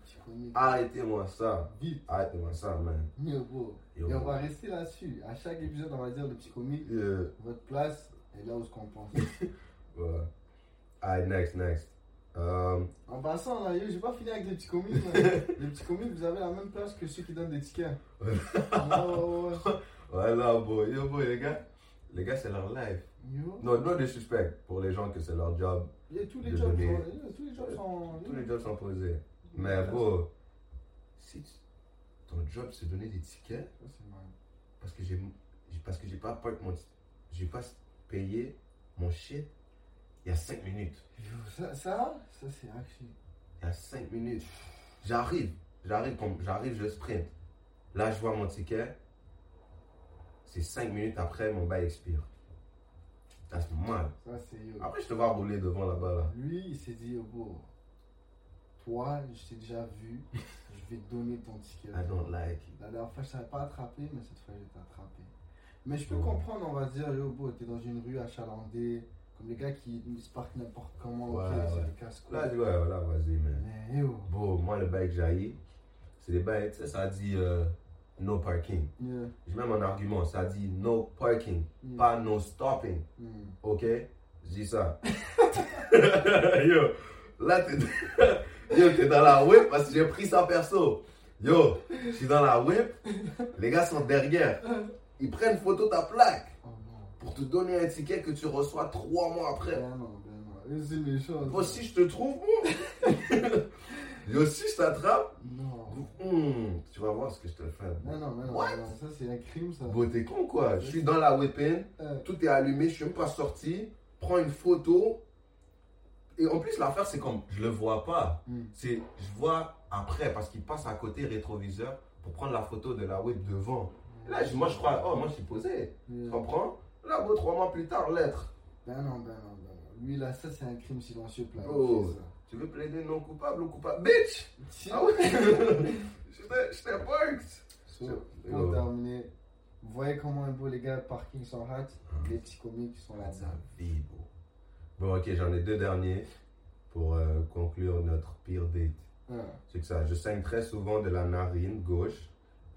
Arrêtez-moi ça. vite, Arrêtez-moi ça, man. mieux bro. Yo, Et on va rester là-dessus. À chaque épisode, on va dire le petit comique, Yeah. votre place est là où ce qu'on pense. Ouais. Alright, next, next. Um, En passant là, yo, j'ai pas fini avec les petits comiques. les petits comiques, vous avez la même place que ceux qui donnent des tickets. Ouais. Ouais, ouais, ouais. voilà, bro. Yo, bro, les gars. Les gars, c'est leur life. Yo. No, no disrespect pour les gens que c'est leur job. Il y a tous les jobs, donner- sont- tous les jobs sont. Tous les jobs sont posés. Mais bro, si ton job c'est donner des tickets, parce que j'ai parce que j'ai pas park mon j'ai pas payé mon shit il y a 5 minutes. Ça, ça, ça c'est archi. Il y a 5 minutes. J'arrive, j'arrive comme j'arrive, je sprint. Là, je vois mon ticket. C'est 5 minutes après mon bail expire. That's mal. Ça, c'est yo. Après, je te vois rouler devant là-bas là. Lui, il s'est dit, yo, bro, toi, je t'ai déjà vu, je vais te donner ton ticket. I don't like it. La dernière fois, je savais pas attraper, mais cette fois, je vais t'attraper. Mais je peux comprendre, on va dire, yo, bro, t'es dans une rue achalandée, comme les gars qui se parquent n'importe comment, Ouais, ok, c'est ouais. des casse-couilles. Là, ouais, voilà, vas-y. Mais yo, Bon, moi, le bail que j'ai, c'est des bails, tu sais, ça dit euh, no parking. yeah, J'ai même un argument, ça dit no parking, yeah, pas no stopping. mm. Ok? Je dis ça. Yo, là, t'es Yo, t'es dans la whip parce que j'ai pris ça perso. Yo, je suis dans la whip, les gars sont derrière. Ils prennent photo ta plaque Oh pour te donner un ticket que tu reçois trois mois après. Ben non, ben non. Méchant. Moi, ça. si je te trouve, moi. Yo, si je t'attrape, Non. Hmm, tu vas voir ce que je te fais. Non, non, non, What? non, ça c'est un crime ça. Bon, t'es con quoi. Je suis dans la whip-in, Euh, tout est allumé, je suis même pas sorti. Prends une photo. Et en plus, l'affaire, c'est comme je le vois pas. hmm. C'est je vois après parce qu'il passe à côté rétroviseur pour prendre la photo de la whip devant. Et là, je- moi, je crois, oh, moi, je suis posé. Tu Yeah. comprends? Là, beau, trois mois plus tard, lettre. Ben non, ben non, ben non. Lui là, ça c'est un crime silencieux plein. Oh. Tu veux plaider non coupable ou coupable? Bitch Ah ouais J'étais j'étais bugged. So, Yo. pour terminer, vous voyez comment un beau les gars parking sont hot, Ah. les petits comiques sont là. Ça bro. Bon, ok, j'en ai deux derniers pour euh, conclure notre pire date. Ah. C'est que ça, je saigne très souvent de la narine gauche.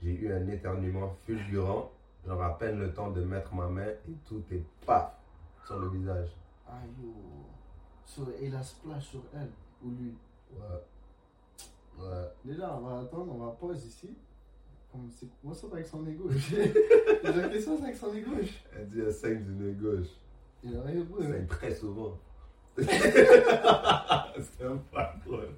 J'ai eu un éternuement fulgurant. Genre à peine le temps de mettre ma main et tout est paf sur le visage. Aïe yo. So, et la splash sur elle ou lui. Ouais. Ouais. Déjà, on va attendre, on va pause ici. What's up avec son nez gauche qu'est-ce que c'est avec son nez gauche Elle dit elle saigne du nez gauche. Il a rien très souvent. C'est un pas drôle.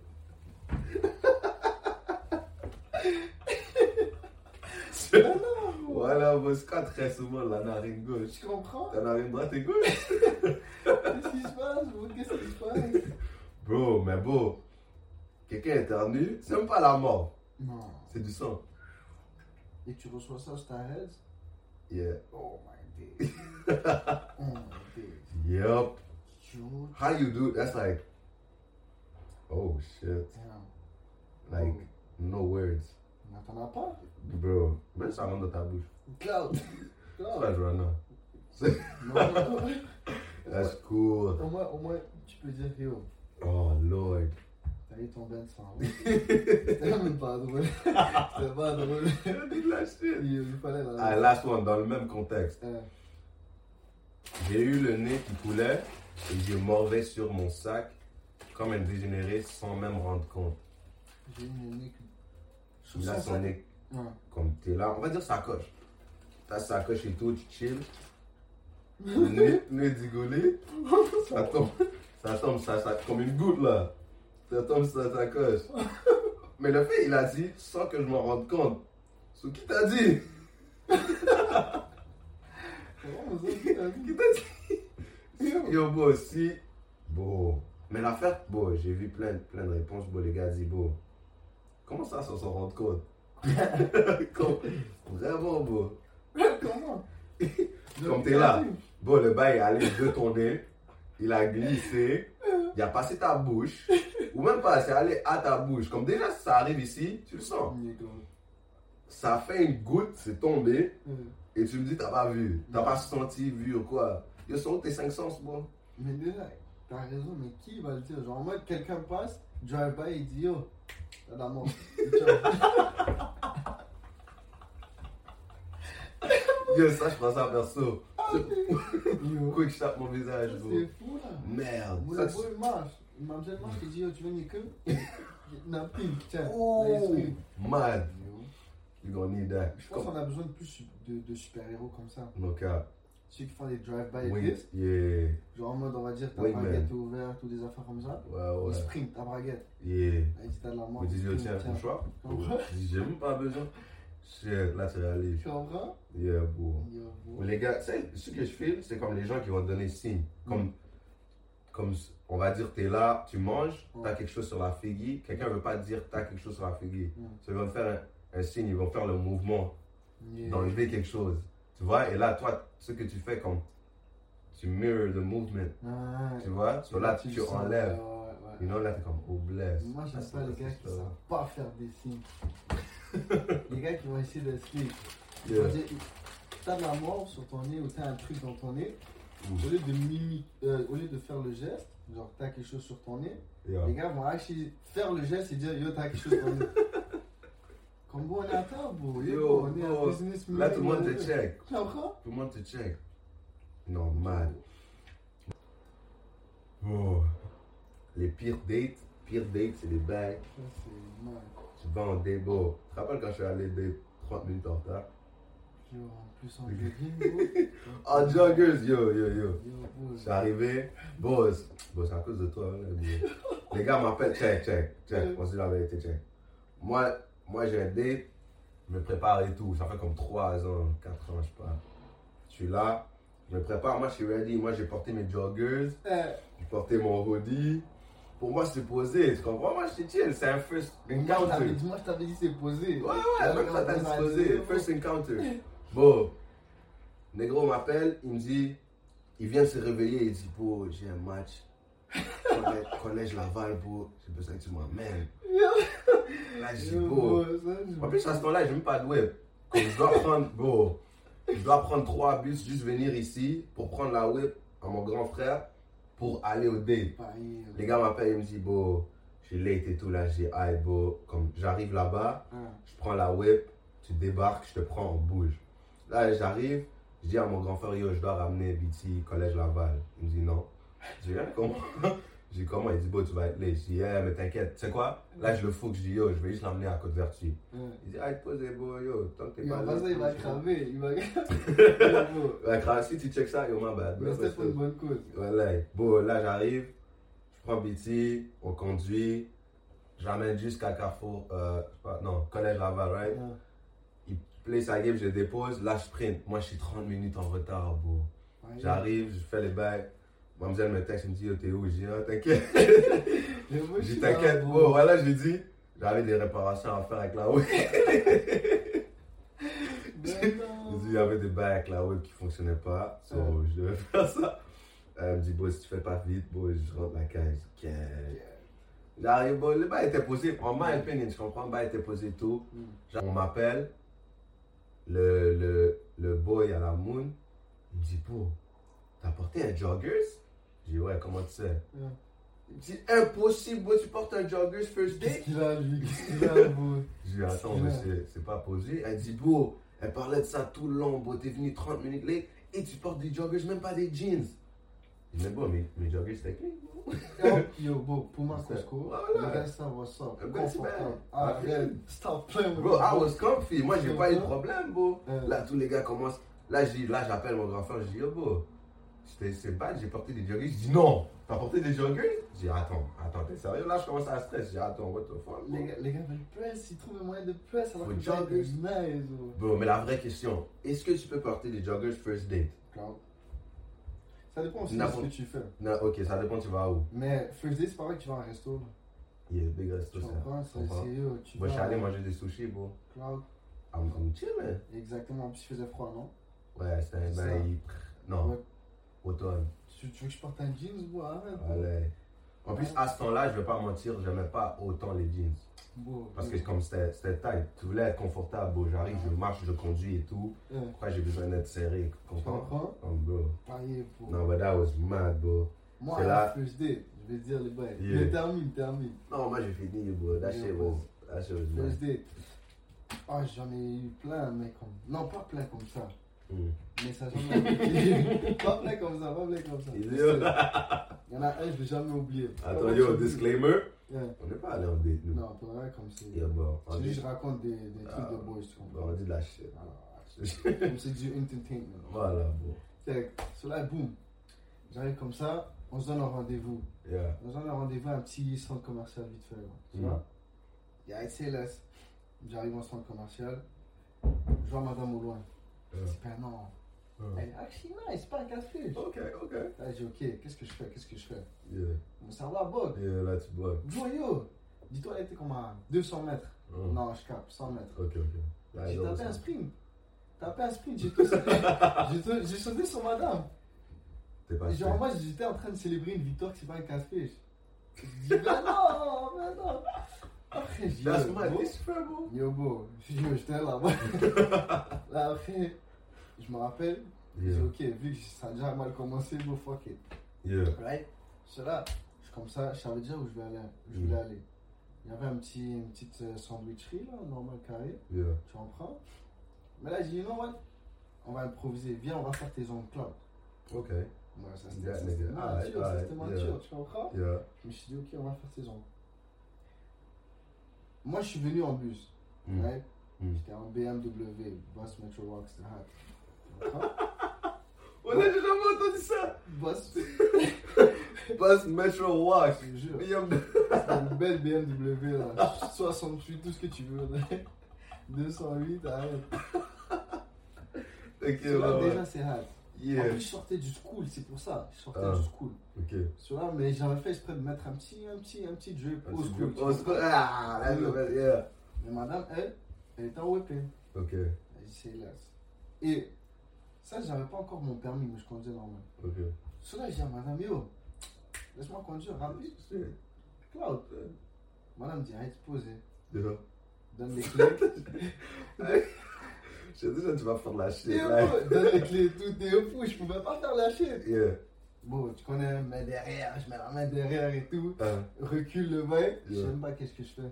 Voilà, Mosca très souvent la narine gauche. Tu comprends Ta narine droite et gauche. Qu'est-ce qui se passe? Qu'est-ce qui se passe? Bro, mais bro, quelqu'un éternue, c'est même pas la mort, Non. c'est du sang. Et tu reçois ça sur ta head Yeah. Oh my days. oh my days. Yup. How you do? That's like, oh shit. damn. Like, no words. As pas Bro, même ça dans ta bouche. Cloud. Cloud. non, non. That's cool. Au moins, au moins, tu peux dire, yo, Oh lord. t'as eu ton bain de sang. oui. C'était même pas drôle. C'était pas drôle. Dit de la shit. Il il fallait la. Ah, last one, dans le même contexte. Euh, J'ai eu le nez qui coulait et je mordais sur mon sac comme un dégénéré sans même rendre compte. J'ai eu une nez qui- ça. son nez Ouais. comme t'es là. On va dire sacoche. Ta sacoche et tout, tu chill. Le nez, nez digolé. Ça tombe, ça tombe, ça, ça, comme une goutte là. Ça tombe sur ta sacoche. Mais le fait, il a dit sans que je m'en rende compte. Ce qui t'a dit? Ça, dit Qui t'a dit Yo, bon, si. Bon. Mais l'affaire, bon, j'ai vu plein, plein de réponses. Bon, les gars disent, bon, comment ça, sans s'en rendre compte? Vraiment, bon. Comment? Comme t'es là. Bon, le bail est allé de ton nez. Il a glissé. Il a passé ta bouche. Ou même pas, c'est allé à ta bouche. Comme déjà, ça arrive ici, tu le sens. Ça fait une goutte, c'est tombé. Et tu me dis, t'as pas vu. T'as pas senti, vu ou quoi. Yo, sont tes cinq sens, bon Mais déjà, t'as raison, mais qui va le dire? Genre en mode quelqu'un passe, drive by, il dit yo, t'as la mort. Yo, ça, je prends ça perso. Quick, je tape mon visage, bro. C'est fou là. Merde. Moi, Ça, il marche. Il m'a déjà marché, il dit tu veux une queue? Napkin, tiens. Oh, mad. Yo. You gonna need that. Je pense qu'on a besoin de plus de, de super-héros comme ça. Donc, uh, Ceux qui font des drive-by oui, this, yeah. genre en mode on va dire ta braguette est ouverte ou des affaires comme ça. Ouais, Il ouais. sprint ta braguette. Yeah. Il dit t'as de la mort. Tiens, ton choix. J'ai même pas besoin. Là, tu réalises. Tu comprends? Yeah, bro. Yo, bro. Mais les gars, c'est- ce que je fais, c'est comme les gens qui vont te donner signe. Comme, comme on va dire, t'es là, tu manges, t'as Ouais. quelque chose sur la figure. Quelqu'un veut pas dire t'as quelque chose sur la figure. Mm. So, ils vont te faire un, un signe, ils vont faire le mouvement Yeah. d'enlever quelque chose. Tu vois, et là, toi, ce que tu fais, comme tu mirror the movement. Ouais. Tu vois, so là, tu, sens, enlèves. ouais, ouais. You know, là, t'es comme, oh, bless. Moi, j'aime pas c'est- les gars qui c'est savent pas faire des signes. les gars qui vont essayer de. Yeah. T'as de la mort sur ton nez ou t'as un truc dans ton nez. Mm. Au lieu de mimi, euh, au lieu de faire le geste, genre t'as quelque chose sur ton nez, Yeah. les gars vont actually faire le geste et dire yo t'as quelque chose sur ton nez. Comme bon, on est à table, bro. Yo, Yo, on est bro. business Là, tout le monde te check. Tout le monde te check. Non, man. Oh. Les pires dates, pires dates, c'est. Ça, c'est mal. En date, bro. Tu te rappelles quand je suis allé date 30 minutes en retard? Yo, en plus en jogging, bro. En joggers, yo, yo, yo. Je suis arrivé, boss. C'est à cause de toi. hein. Les gars m'appellent, check, check, check. On se dit la vérité, check. Moi, moi j'ai un date, je me prépare et tout. Ça fait comme 3 ans, 4 ans, je sais pas. Je suis là, je me prépare, moi je suis ready. Moi j'ai porté mes joggers, Eh, j'ai porté mon hoodie. Pour moi, c'est posé, tu comprends? Moi, je chill, c'est un first je encounter. dit- moi, je t'avais dit c'est posé. Ouais, ouais, même ça t'as disposé. First encounter. Bon, Negro m'appelle, il me dit, il vient de se réveiller, il dit, bro, j'ai un match. Collège, Laval, bro, j'ai besoin que tu m'emmènes. Là, je dis, je- En plus, à ce temps-là, j'ai même pas de web. Je dois prendre, bro, je dois prendre trois bus, juste venir ici pour prendre la web à mon grand frère pour aller au date. Pareil, euh, Les gars m'appellent, ils me disent, bon, j'ai late et tout, là, j'ai hâte, bro. Comme j'arrive là-bas, hein. je prends la web, tu débarques, je te prends, on bouge. Là, j'arrive, je dis à mon grand frère, yo, je dois ramener BT Collège Laval. Il me dit non. Je dis, comment Je dis, comment Il dit, bon, tu vas être late. Je dis, yeah, mais t'inquiète, tu sais quoi? Là, je le fous que je dis, yo, je vais juste l'emmener à Côte-Vertu. Ouais. Il dit, ah, posez, bon, yo, tant que t'es pas là. ça, il va je- cramer. Il va. Bro. Ouais, grave, si tu check ça, yo, ma bad. Mais c'était pour une bonne cause. Voilà. Bon, là, j'arrive, je prends BT, on conduit, j'amène jusqu'à Carrefour, euh, je pas, non, Collège Laval, right? Ouais. Il play sa game, je dépose, là, je sprint. Moi, je suis 30 minutes en retard. Pareil. J'arrive, je fais les bails. Mademoiselle me texte, elle me dit, yo, t'es où? Je dis, ah, t'inquiète. Je dis, t'inquiète, bon, voilà, je lui dis, j'avais des réparations à faire avec la web. Je non. dis, il y avait des bails avec la web qui fonctionnaient pas. So, je devais faire ça. Elle me dit, bon, si tu fais pas vite, bon, je rentre la cage. Je dis, J'arrive, bon, le bail était posé. En my opinion, je comprends, le bail était posé tôt. Mm. On m'appelle, le, le, le boy à la moon, il me dit, bro, t'as porté un joggers? Je dis, ouais, comment tu sais? Ouais. Il dit, impossible, tu portes un joggers first Qu'est-ce date? qu'il a, lui? Qu'est-ce qu'il a, bro? Je dis, attends, mais c'est- c'est pas posé. Elle dit, bro, elle parlait de ça tout le long, bro, t'es venu 30 minutes late et tu portes des joggers, même pas des jeans. Mais bon, mes, mes joggers c'était clean. Yo, bro, Puma C'était- Costco, Voilà. le gars, ça? Un petit Confortable. bag. Arrête, stop playing with Bro, I was comfy. Moi, j'ai pas eu de problème, bro. Là, tous les gars commencent. Là, je dis- là, j'appelle mon grand frère. Je dis, yo, bro, c'était- c'est bad, j'ai porté des joggers. Je dis, non, t'as porté des joggers Je dis, attends, attends, t'es sérieux? Là, je commence à stresser. Je dis, attends, what the fuck? Les gars, les gars veulent press, ils trouvent un moyen de press alors Faut que joggers. Bro, mais la vraie question, est-ce que tu peux porter des joggers first date? Cloud. Ça dépend aussi de ce que tu fais. Non, ok, ça dépend, tu vas où Mais first day, c'est pas vrai que tu vas à un resto. Il y a big resto, ça. C'est comprends. c'est eux. Tu Moi, je suis allé manger des sushis, bro. Cloud. I'm, I'm chilling. Exactement. En plus, il faisait froid, non? Ouais, c'était un ça. bail. Non. Automne. Tu, tu veux que je porte un jeans, bro? Arrête. Allez. En plus, à ce temps-là, je vais pas mentir, j'aimais pas autant les jeans. Parce que comme c'était tight, tu voulais être confortable, bro. J'arrive, je marche, je conduis et tout. euh, Pourquoi j'ai besoin d'être serré, tu comprends? comprends? Comme bro. Non, but that was mad, bro. Moi, là- day, je vais dire les bails. Yeah. Mais termine, termine. Non, moi j'ai fini, bro. That Yeah, shit was, that shit was mad. First day. Ah, j'en ai eu plein, comme. Non, pas plein comme ça. Mm. Mais ça jamais oublié. pas plein comme ça, pas plein comme ça. Il y en a un, je vais jamais oublier. Attends, yo, disclaimer. Ouais. On n'est pas allé en date, nous. Non, pour vrai, comme c'est. Yeah, bro. On C'est juste, je raconte des, des trucs Ah. de boys, tu comprends? on dit de la shit. Voilà. Comme c'est du entertainment. Voilà, bro. Fait Cela, boum. J'arrive comme ça, on se donne un rendez-vous. Yeah. On se donne un rendez-vous à un petit centre commercial vite fait. là. Tu Mm. vois? Il y a SLS. J'arrive au centre commercial. Je vois madame au loin. Dis, ben non. Elle est c'est pas un café. Ok, ok. Là, je dis, ok, qu'est-ce que je fais Qu'est-ce que je fais? Yeah. Mon cerveau à bug. Yeah, là, tu. Dis-toi, elle était comme à 200 mètres. Mm. Non, je capte, 100 mètres. Ok, ok. J'ai tapé un sprint. Tapé un sprint, j'ai tout sauté. J'ai J'ai sauté sur madame. T'es pas genre, moi, j'étais en train de célébrer une victoire que c'est pas un café. Je dis, ben non, ben non. Après, je dis, That's fais, bro? Yo, beau. J'étais là-bas. Là, après, je me rappelle. Je dis, Yeah. ok, vu que ça a déjà mal commencé, bro, fuck it. Yeah. Right? Cela, je comme ça, je savais déjà où je vais aller. Je Mm. voulais aller. Il y avait un petit, une petite euh, sandwicherie, là, normal carré. Yeah. Tu en prends. Mais là, j'ai dit, non, on va improviser. Viens, on va faire tes ongles club. Ok. Moi, ça c'était Yeah, mature, c'était mature, yeah. tu comprends? Yeah. Je me suis dit, ok, on va faire tes ongles. Moi, je suis venu en bus. Mm. right? Mm. J'étais en BMW, Bus Metro Rocks the Hat. On a déjà entendu ça. Bus, Bus Metro Walk. je jure. BM. C'était une belle BMW là. 68, tout ce que tu veux. là. 208, arrête. Ok, ouais, ouais. déjà, c'est hard. En Yeah. plus, je sortais du school, c'est pour ça. Je sortais Ah. du school. Ok. Celui-là, mais j'avais fait exprès de mettre un petit, un petit, un petit drip au school. drip au school. Ah, yeah. Mais madame, elle, elle était en whipping. Ok. C'est là. Et ça, j'avais pas encore mon permis, mais je conduisais normal. Ok. Celui-là, je dis à madame, yo, laisse-moi conduire rapide. Cloud. Madame dit, arrête de poser. Yeah. Donne les clés. Je sais déjà, tu vas faire. T'es fou, donne les clés, tout est fou, je pouvais pas faire shit. Yeah. Bon, tu connais, main derrière, je mets la main derrière et tout. Ah. Recule le bain, je sais Yeah. même pas qu'est-ce que je fais.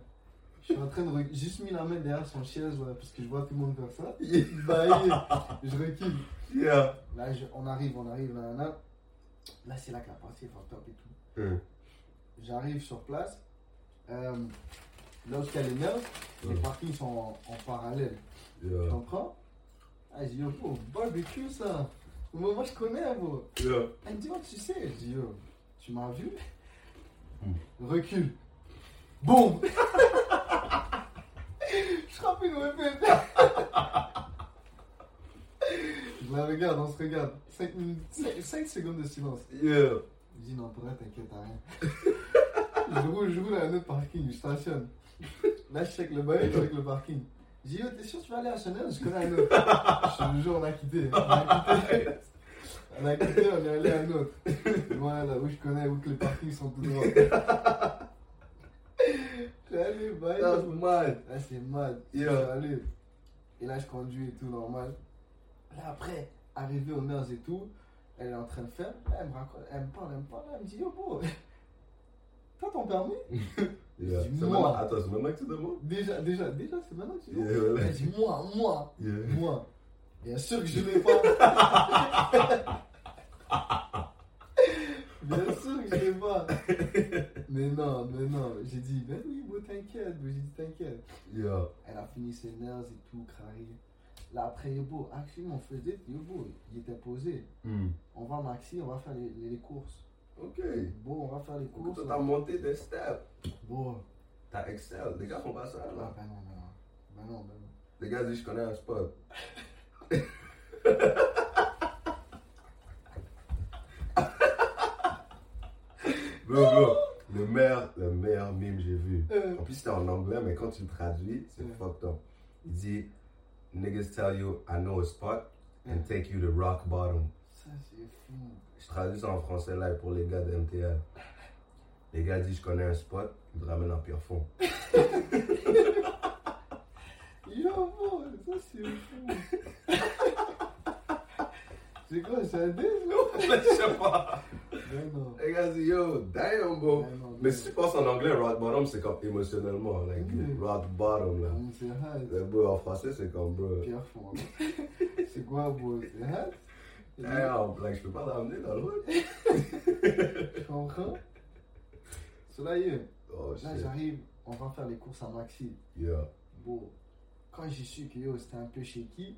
Je suis en train de j'ai juste mis la main derrière son chaise voilà, parce que je vois tout le monde faire ça. Yeah. Bah, je recule. Yeah. Là, je- on arrive, on arrive, là, là. Là, c'est là que la partie est up et tout. Mm. J'arrive sur place. Euh, là où les nerfs, les Mm. parkings sont en, en parallèle. Tu comprends Ah, j'ai dit, bro, barbecue ça. Moi, moi, je connais, bro. Yeah. Elle me dit, oh, tu sais. Je dis, yo, tu m'as vu? Hmm. Recule. Boum Je frappe une. Je la regarde, on se regarde. 5, secondes de silence. Yeah. Je dis, non, pour vrai, t'inquiète, t'as rien. je, roule, je roule à un autre parking, je stationne. Là, je check le bail, je check le parking. Je dis, yo, t'es sûr que tu vas aller à Chanel? Je connais un autre. Je te jure, on a quitté. On a quitté. On a quitté, on est allé à un autre. Voilà, où je connais, où que les parkings sont tout droits. Je suis allé, bye. That's mad. Là, c'est mad. Yeah. Je suis allé. Et là, je conduis et tout normal. Là, après, arrivé au nurse et tout, elle est en train de faire. Là, elle me raconte, elle me parle, elle me parle. Elle me dit, yo, bro, t'as ton permis? Yeah. Je dis, C'est moi. maintenant- Attends, c'est maintenant que tu demandes? Déjà, déjà, déjà, c'est maintenant que tu Yeah, voilà. Elle dit, moi, moi, Yeah. moi. Bien sûr que je l'ai pas. Mais non, mais non. J'ai dit, ben oui, bon, t'inquiète. J'ai dit, t'inquiète. Elle a fini ses nerfs et tout, crari. Là, après, Yobo, actually, mon first date, Yobo, il était posé. Hmm. On va Maxi, on va faire les, les, les courses. Ok. Bon, on va faire les courses. Toi, t'as monté des steps. Bon. T'as excel. Les gars font pas ça, Ah, là. ben non, ben non. Ben non, ben non. Les gars disent, je connais un spot. bro, bro. Le meilleur, le meilleur meme que j'ai vu. Euh. En plus, c'était en anglais, mais quand tu le traduis, c'est fucked up. Il dit Niggas tell you I know a spot and take you to rock bottom. Ça, c'est fou. Je traduis ça en français là pour les gars de MTL. Les gars disent Je connais un spot, ils te ramènent en pire fond. Yo, bon, ça, c'est fou. c'est quoi, c'est un non Je sais pas. Ben. Les gars disent Yo, damn, bro. Ben non, Mais ben si tu penses en anglais, rock bottom, c'est comme émotionnellement. Like, Mm. rock bottom là. non. C'est hard. Bro, en français, c'est comme bro. Pierre fond. C'est quoi, bro? C'est hard Damn, like, je peux pas l'amener dans hood. Tu comprends? Cela y est. Oh Là, shit. j'arrive, on va faire les courses à Maxi. Yeah. Bon, quand j'ai su que yo, c'était un peu shaky,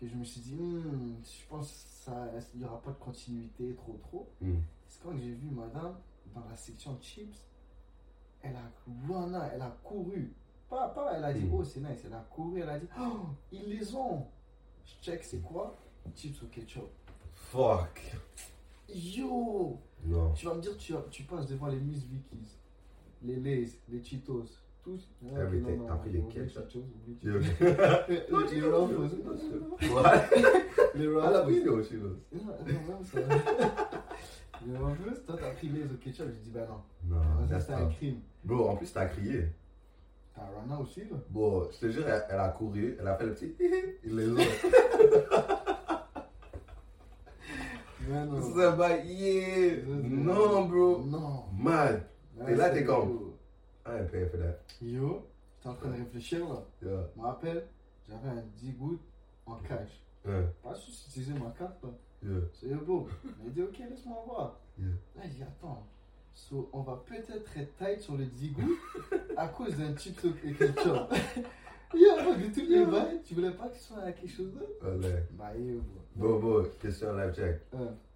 que je me suis dit, Hmm, je pense qu'il n'y aura pas de continuité trop trop. Mm. C'est quand j'ai vu madame dans la section chips, elle a out, elle a couru. Pas, pas elle a dit, Mm. oh c'est nice, elle a couru, elle a dit, oh, ils les ont. Je check c'est quoi? Chips au ketchup. Fuck. Yo Non. Tu vas me dire, tu, tu passes devant les Miss Vickies, les Lays, les Cheetos, tous. Ah, T'as pris non, les Les- Ruffles. Ah, la aussi, là. Non, non, même ça. Les Ruffles, toi t'as pris les au ketchup, j'ai dit bah non. Non, Ça c'est un crime. Bro, en plus, t'as crié. T'as Rana aussi là Bon, je te jure, elle, elle a couru, elle a fait le petit il les a. Ça va, yeah. Non, bro. Non. Mad. Et là, t'es comme- I ain't paying for that. Yo, t'es en train de réfléchir là. Yeah. Je me rappelle, j'avais un 10 gouttes en cash. Yeah. Pas sûr d'utiliser ma carte là. Yeah. C'est beau. Il dit, ok, laisse-moi voir. Yeah. Là, j'ai dit, attends. So, on va peut-être être tight sur le 10 goût à cause d'un chips au ketchup. Yo, de tous les bails, tu voulais pas que ce soit quelque chose d'autre? Allez. Bah, yo, Bon, bon, question live check.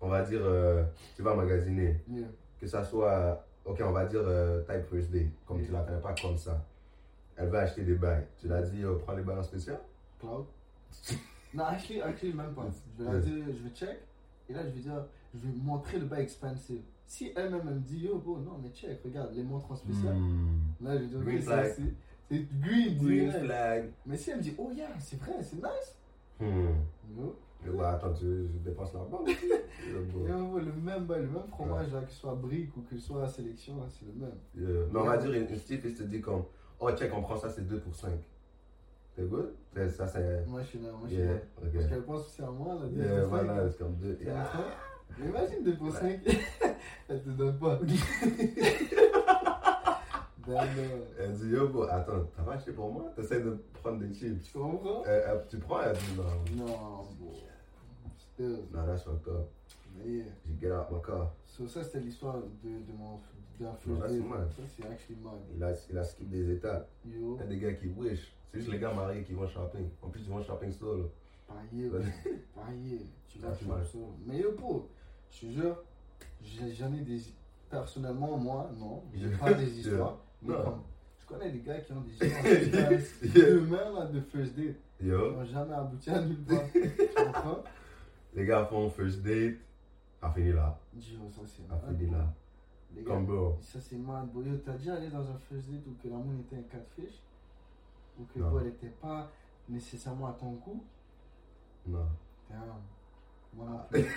On va dire, euh, tu vas magasiner. Yeah. Que ça soit, ok, on va dire euh, type first day, comme tu la connais pas comme ça. Elle va acheter des bails. Tu l'as dit, euh, prends les bails en spécial? Cloud. non, actually, actually, même pas. Je vais dire, je vais check. Et là, je vais dire, je vais montrer le bail expensive. Si elle-même elle me dit, yo, bro, non, mais check, regarde, les montres en spécial. Hmm. Là, je vais dire, Green flag. c'est. C'est green, flag. Mais si elle me dit, oh yeah, c'est vrai, c'est nice. Hmm. Bah, attends, tu je dépense l'argent. Yeah, bro. Et le même bail, le même fromage, là, que ce soit brique ou que ce soit sélection, là, c'est le même. Yeah. Mais on va dire une, une petite fille te dit comme, oh, check, on prend ça, c'est 2 pour 5. T'es good? C'est- Ça, c'est. Moi, je suis là, moi, je suis Yeah, là. Parce ok. qu'elle pense aussi à moi, là. Yeah, voilà, c'est comme 2. Tu comprends Mais imagine 2 pour 5, elle te donne pas. ben non. Elle dit, yo, bro, attends, t'as pas acheté pour moi? T'essaies de prendre des chips. Tu comprends? Elle- elle- tu prends, elle dit, non. Non, bon. Still, Non, that's fucked up. yeah. You get out my car? So, ça, c'était l'histoire de, de mon d'un mal. Ça, c'est actually mad. Il a, il a skip des étapes. Yo, Il y a des gars qui wish. C'est juste les gars mariés qui vont shopping. En plus, ils vont shopping solo. paillé, paillé. Tu vas mal. ça. Mais yo, bro, je te jure, j'ai- j'en ai des. Personnellement, moi, non. J'ai pas des histoires. Mais Non. comme, je connais des gars qui ont des histoires Yeah. demain, là, de first date. Ils Yo, n'ont jamais abouti à nulle part. tu comprends? Les gars font first date. A fini là. Yo, ça c'est A fini là. Les gars, Comme bro. ça c'est mal. Bro, t'as déjà allé dans un first date où que la moune était un catfish Ou que elle était pas nécessairement à ton goût Non. Damn. Moi non plus.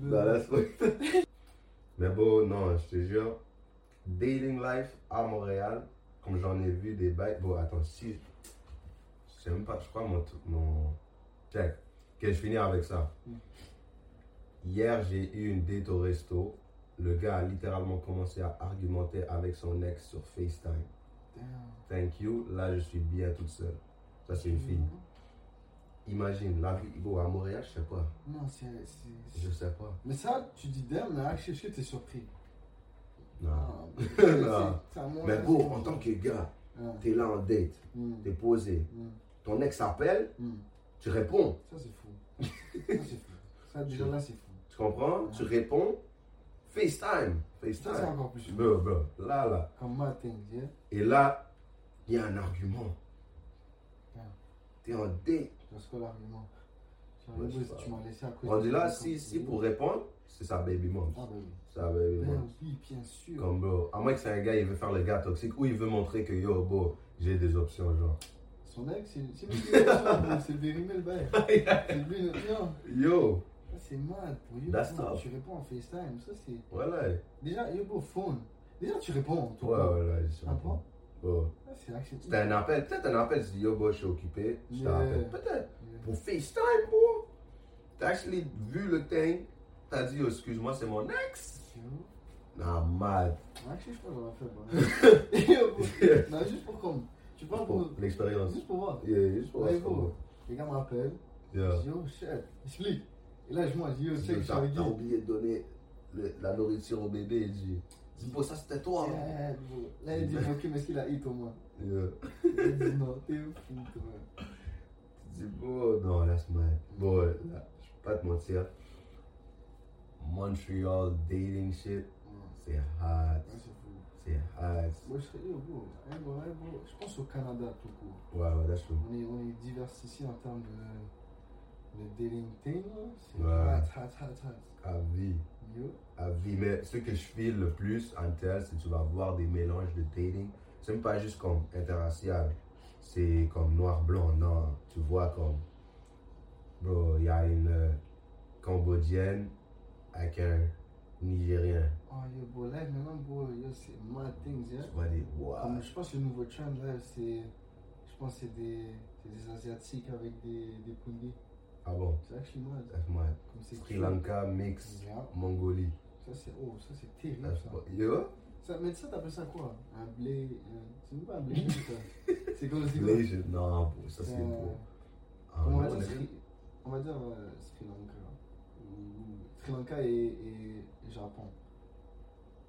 Non, Mais bon, non, je te jure. Dating life à Montréal, comme j'en ai vu des bails. Bon, attends, si. Je sais même pas, je crois mon. mon... Check. Ok, je finis avec ça. Hier, j'ai eu une date au resto. Le gars a littéralement commencé à argumenter avec son ex sur FaceTime. Thank you. Là, je suis bien toute seule. Ça, c'est une fille. Imagine, la vie, à Montréal, je sais pas. Non, c'est. Je sais pas. Mais ça, tu dis damn, mais actually, est-ce que t'es surpris? Non. Ah, Non. Mais bon, en tant que gars, Ah, t'es là en date, mm, t'es posé. mm, Ton ex appelle, mm. tu réponds. Ça, c'est fou. ça, c'est fou. Ça, déjà là, c'est fou. Tu comprends? Tu réponds. FaceTime. Ça, c'est FaceTime. encore plus fou. Là, là. Comme yeah? Et là, il y a un argument. Ah. T'es en date. Quoi l'argument Genre, Ouais, je sais tu m'as laissé à cause On dit là, si, si pour répondre, c'est sa baby mom. Ah, oui. Sa baby Ben mom. oui, bien sûr. Comme bro. À moins que c'est un gars, il veut faire le gars toxique ou il veut montrer que yo, bro, j'ai des options, genre. Son ex, c'est c'est lui là, vérimé le bail. C'est lui, le- non. Yo, Ça, c'est mad. Pour Yobo, That's tough. tu réponds en FaceTime. Ça, c'est. voilà. Déjà, Yobo, phone. Déjà, tu réponds. tout Ouais, voilà, suis Ah c'est actually- C'était un appel, peut-être un appel, tu dis yo, bro, je suis occupé. Je Yeah. rappelle. Peut-être. Yeah. Pour FaceTime, bro. T'as actually vu le thing. T'as dit, oh, excuse-moi, c'est mon ex. Yo. Nah, mad. Actually, je pense que fait. bon. Yobo. Non, juste pour comme. Tu parles pour. L'expérience. Juste pour voir. Yeah, juste pour Ouais, voir. Les gars m'appellent. Yeah. Je dis, oh shit. Explique. Et là, je. Je dis, yo, je suis T'as avec t'as oublié de donner le- la nourriture au bébé. Il dit, dis, bro, ça c'était toi. Yeah, bro. Là, il dit, ok, mais est-ce qu'il a hit au moins? Yeah. Il dit, non, t'es fou, toi. Tu dis, bro, non, laisse-moi. Bon, là, je vais pas te mentir. Montreal dating shit, c'est hard. Ouais, c'est hard. Moi, je serais, hey, bro. Je pense au Canada, tout court. Ouais, ouais, that's true. On est, on est diversifié en termes de, de dating thing. là. C'est Ouais. hot, hot, hot, hot. À vie. Yo. À vie. Mais ce que je file le plus en tel, c'est que tu vas voir des mélanges de dating. C'est même pas juste comme interracial. C'est comme noir-blanc. Non, tu vois comme. Bro, il y a une euh, Cambodgienne avec un Nigérien. Oh, yo, bro, là, maintenant, bro, yo, c'est mad things, yeah. Tu vois des. Wow. Comme je pense que le nouveau trend, là, c'est. Je pense que c'est des, des Asiatiques avec des, des Pundis. Ah bon? C'est actually mad. That's mad. Comme c'est Sri. Lanka mix Yeah. Mongolie. Ça, c'est. Oh, ça, c'est terrible, That's ça. Yo? ça. Mais ça, t'appelles ça quoi? Un blé. C'est même pas un blé, c'est ça. C'est comme c'est quoi? Malaysia. Non, ça c'est trop. Ah, on, va dire on est- Sri, on va dire euh, Sri Lanka? Ou- Sri Lanka et, et, Japon.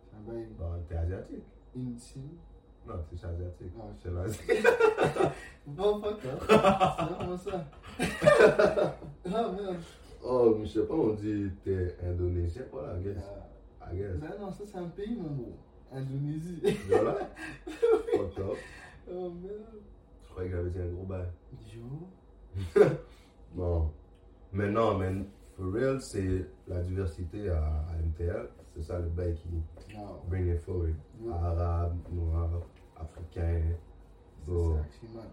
C'est un bail. Bon, t'es asiatique. Intime. Non, t'es asiatique. Ah, C'est. Bon, fuck, hein. C'est vraiment ça. ah, merde. Oh, mais je sais pas, on dit t'es indonésien, voilà, I guess. I guess. ben non, ça, c'est un pays, mon gros. Indonésie. Voilà. Fucked up. oh, merde. Je croyais que j'avais dit un gros bail. Yo. Non. Mais non, mais for real, c'est la diversité à, à MTL. C'est ça le bail qui Non. bring it forward. Yo. Arabe, noir, africain, Ça, bro, c'est actually mad.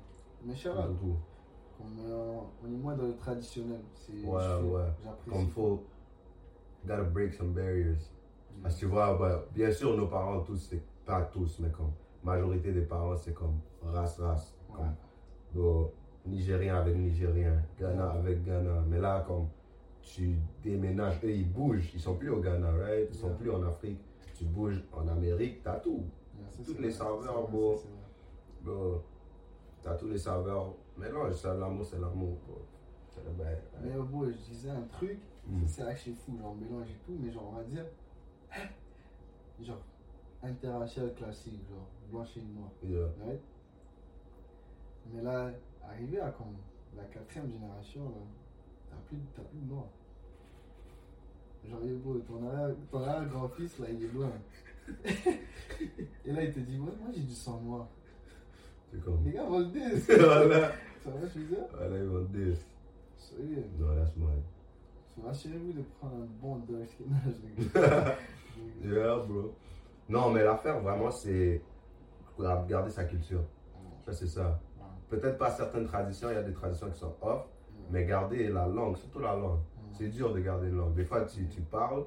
Mais euh, on est moins dans le traditionnel. C'est, Ouais, ouais. Comme faut, gotta break some barriers. Parce que tu vois, bah, bien sûr, nos parents, tous, c'est pas tous, mais comme majorité des parents, c'est comme. Ouais. Comme bon, Nigérien avec Nigérien, Ghana avec Ghana. Mais là, comme tu déménages, eux, ils bougent. Ils sont plus au Ghana, right? Ils sont plus en Afrique. Tu bouges en Amérique, t'as tout. Toutes les saveurs, vrai. Bon, t'as tous les saveurs. Non, ça, l'amour, c'est l'amour. Mais bro, je disais un truc, Mm. c'est actually fou, genre mélange et tout, mais genre on va dire, genre interracial classique, genre blanche et noir, Yeah. right? Mais là, arrivé à comme la quatrième génération, là, t'as plus, plus de noir. Genre, bro, ton arrière- ton arrière-grand-fils, là, il est loin. Et là, il te dit, ouais, moi j'ai du sang noir. C'est. Les gars veulent des. voilà. Ça va, je veux dire? Voilà, ils vont dire. Sérieux. Non, that's mad. So, Assurez-vous de prendre un bon dark. Je rigole. Yeah, bro. Non, mais l'affaire, vraiment, c'est garder sa culture. Ça, c'est ça. Peut-être pas certaines traditions, il y a des traditions qui sont off, mais garder la langue, surtout la langue. C'est dur de garder une langue. Des fois, tu, tu parles,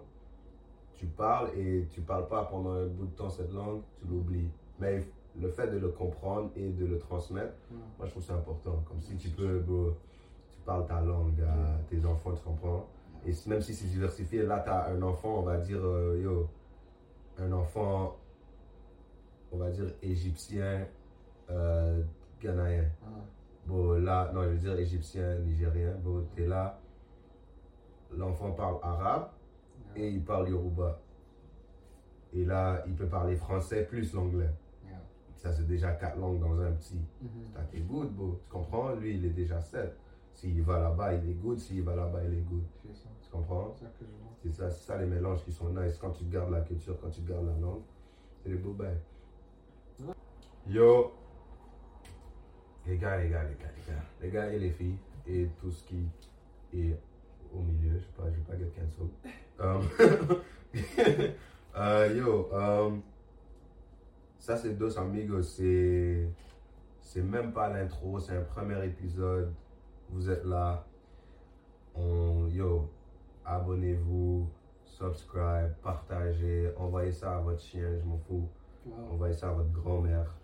tu parles et tu parles pas pendant un bout de temps cette langue, tu l'oublies. Mais le fait de le comprendre et de le transmettre, Ouais. moi, je trouve ça important. Comme si tu peux, bro, tu parles ta langue à tes enfants, tu comprends? Et même si c'est diversifié, là, tu as un enfant, on va dire, euh, yo, un enfant, on va dire, égyptien, euh, ghanéen. Ah. Bon, là, non, je veux dire égyptien, nigérien. Bon, t'es là, l'enfant parle arabe et il parle yoruba. Et là, il peut parler français plus l'anglais. Yeah. Ça, c'est déjà quatre langues dans un petit. Mhm. T'as qui good, bro. Tu comprends? Lui, il est déjà sept. S'il va là-bas, il est good. S'il va là-bas, il est good. C'est ça. Tu comprends? C'est ça que je vois. C'est ça, c'est ça les mélanges qui sont nice. Quand tu gardes la culture, quand tu gardes la langue, c'est des beaux bails. Yo, les gars, les gars, les gars, les gars, les gars et les filles, et tout ce qui est au milieu, je sais pas, je vais pas get. Um, euh, yo, um, ça c'est Dos Amigos, c'est, c'est même pas l'intro, c'est un premier épisode. Vous êtes là. On, yo, abonnez-vous, subscribe, partagez, envoyez ça à votre chien, je m'en fous. Wow. Envoyez ça à votre grand-mère.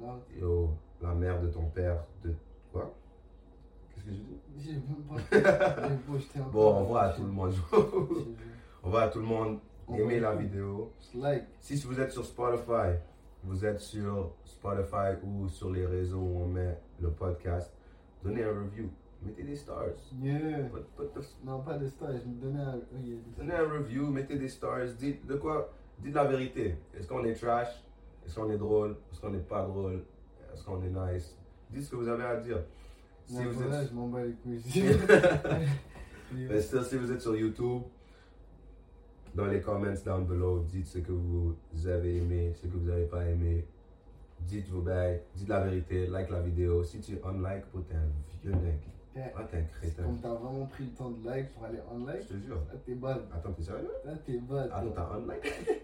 Wow. Yo, la mère de ton père, de quoi? Qu'est-ce que j'ai dit J'ai même pas. Bon, on voit à tout le monde. On voit à tout le monde. Envoyez la vidéo. Like. Si vous êtes sur Spotify, vous êtes sur Spotify ou sur les réseaux où on met le podcast, donnez un review. Mettez des stars. Yeah. Put- put the- Non, pas des stars. Donnais un. yeah, Donnez un review, mettez des stars. Dites de quoi? Dites la vérité. Est-ce qu'on est trash? Est-ce qu'on est drôle? Est-ce qu'on n'est pas drôle? Est-ce qu'on est nice? Dites ce que vous avez à dire. Si Non, vous voilà, êtes je m'en bats les couilles. Mais si vous êtes sur YouTube, dans les comments down below, dites ce que vous avez aimé, ce que vous n'avez pas aimé. Dites vos bails, dites la vérité, like la vidéo. Si tu unlike, oh, t'es un vieux mec. Yeah. Ah, t'es un crétin. comme t'as vraiment pris le temps de like pour aller en Je like. te jure. Là, t'es bad. Attends, t'es sérieux? Là, t'es bad. Attends, t'as unlike?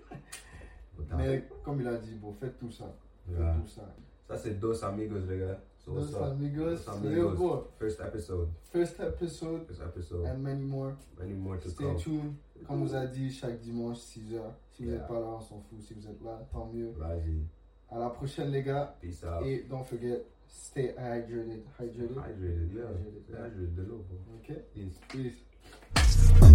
Mais comme il a dit, bon, faites tout ça. Faites Yeah. tout ça. Ça, c'est Dos Amigos, les gars. So, what's Dos up? amigos. Dos Amigos. bro, First episode. First episode First episode. and many more. Many more to Stay come. tuned. Comme on vous a dit, chaque dimanche, 6h. Si vous Yeah. n'êtes pas là, on s'en fout. Si vous êtes là, tant mieux. Vas-y. À la prochaine, les gars. Peace out. Et don't forget, stay hydrated. Hydrated. Hydrated, yeah. Hydrated. Hydrated de l'eau, bro. Ok? Peace. Peace.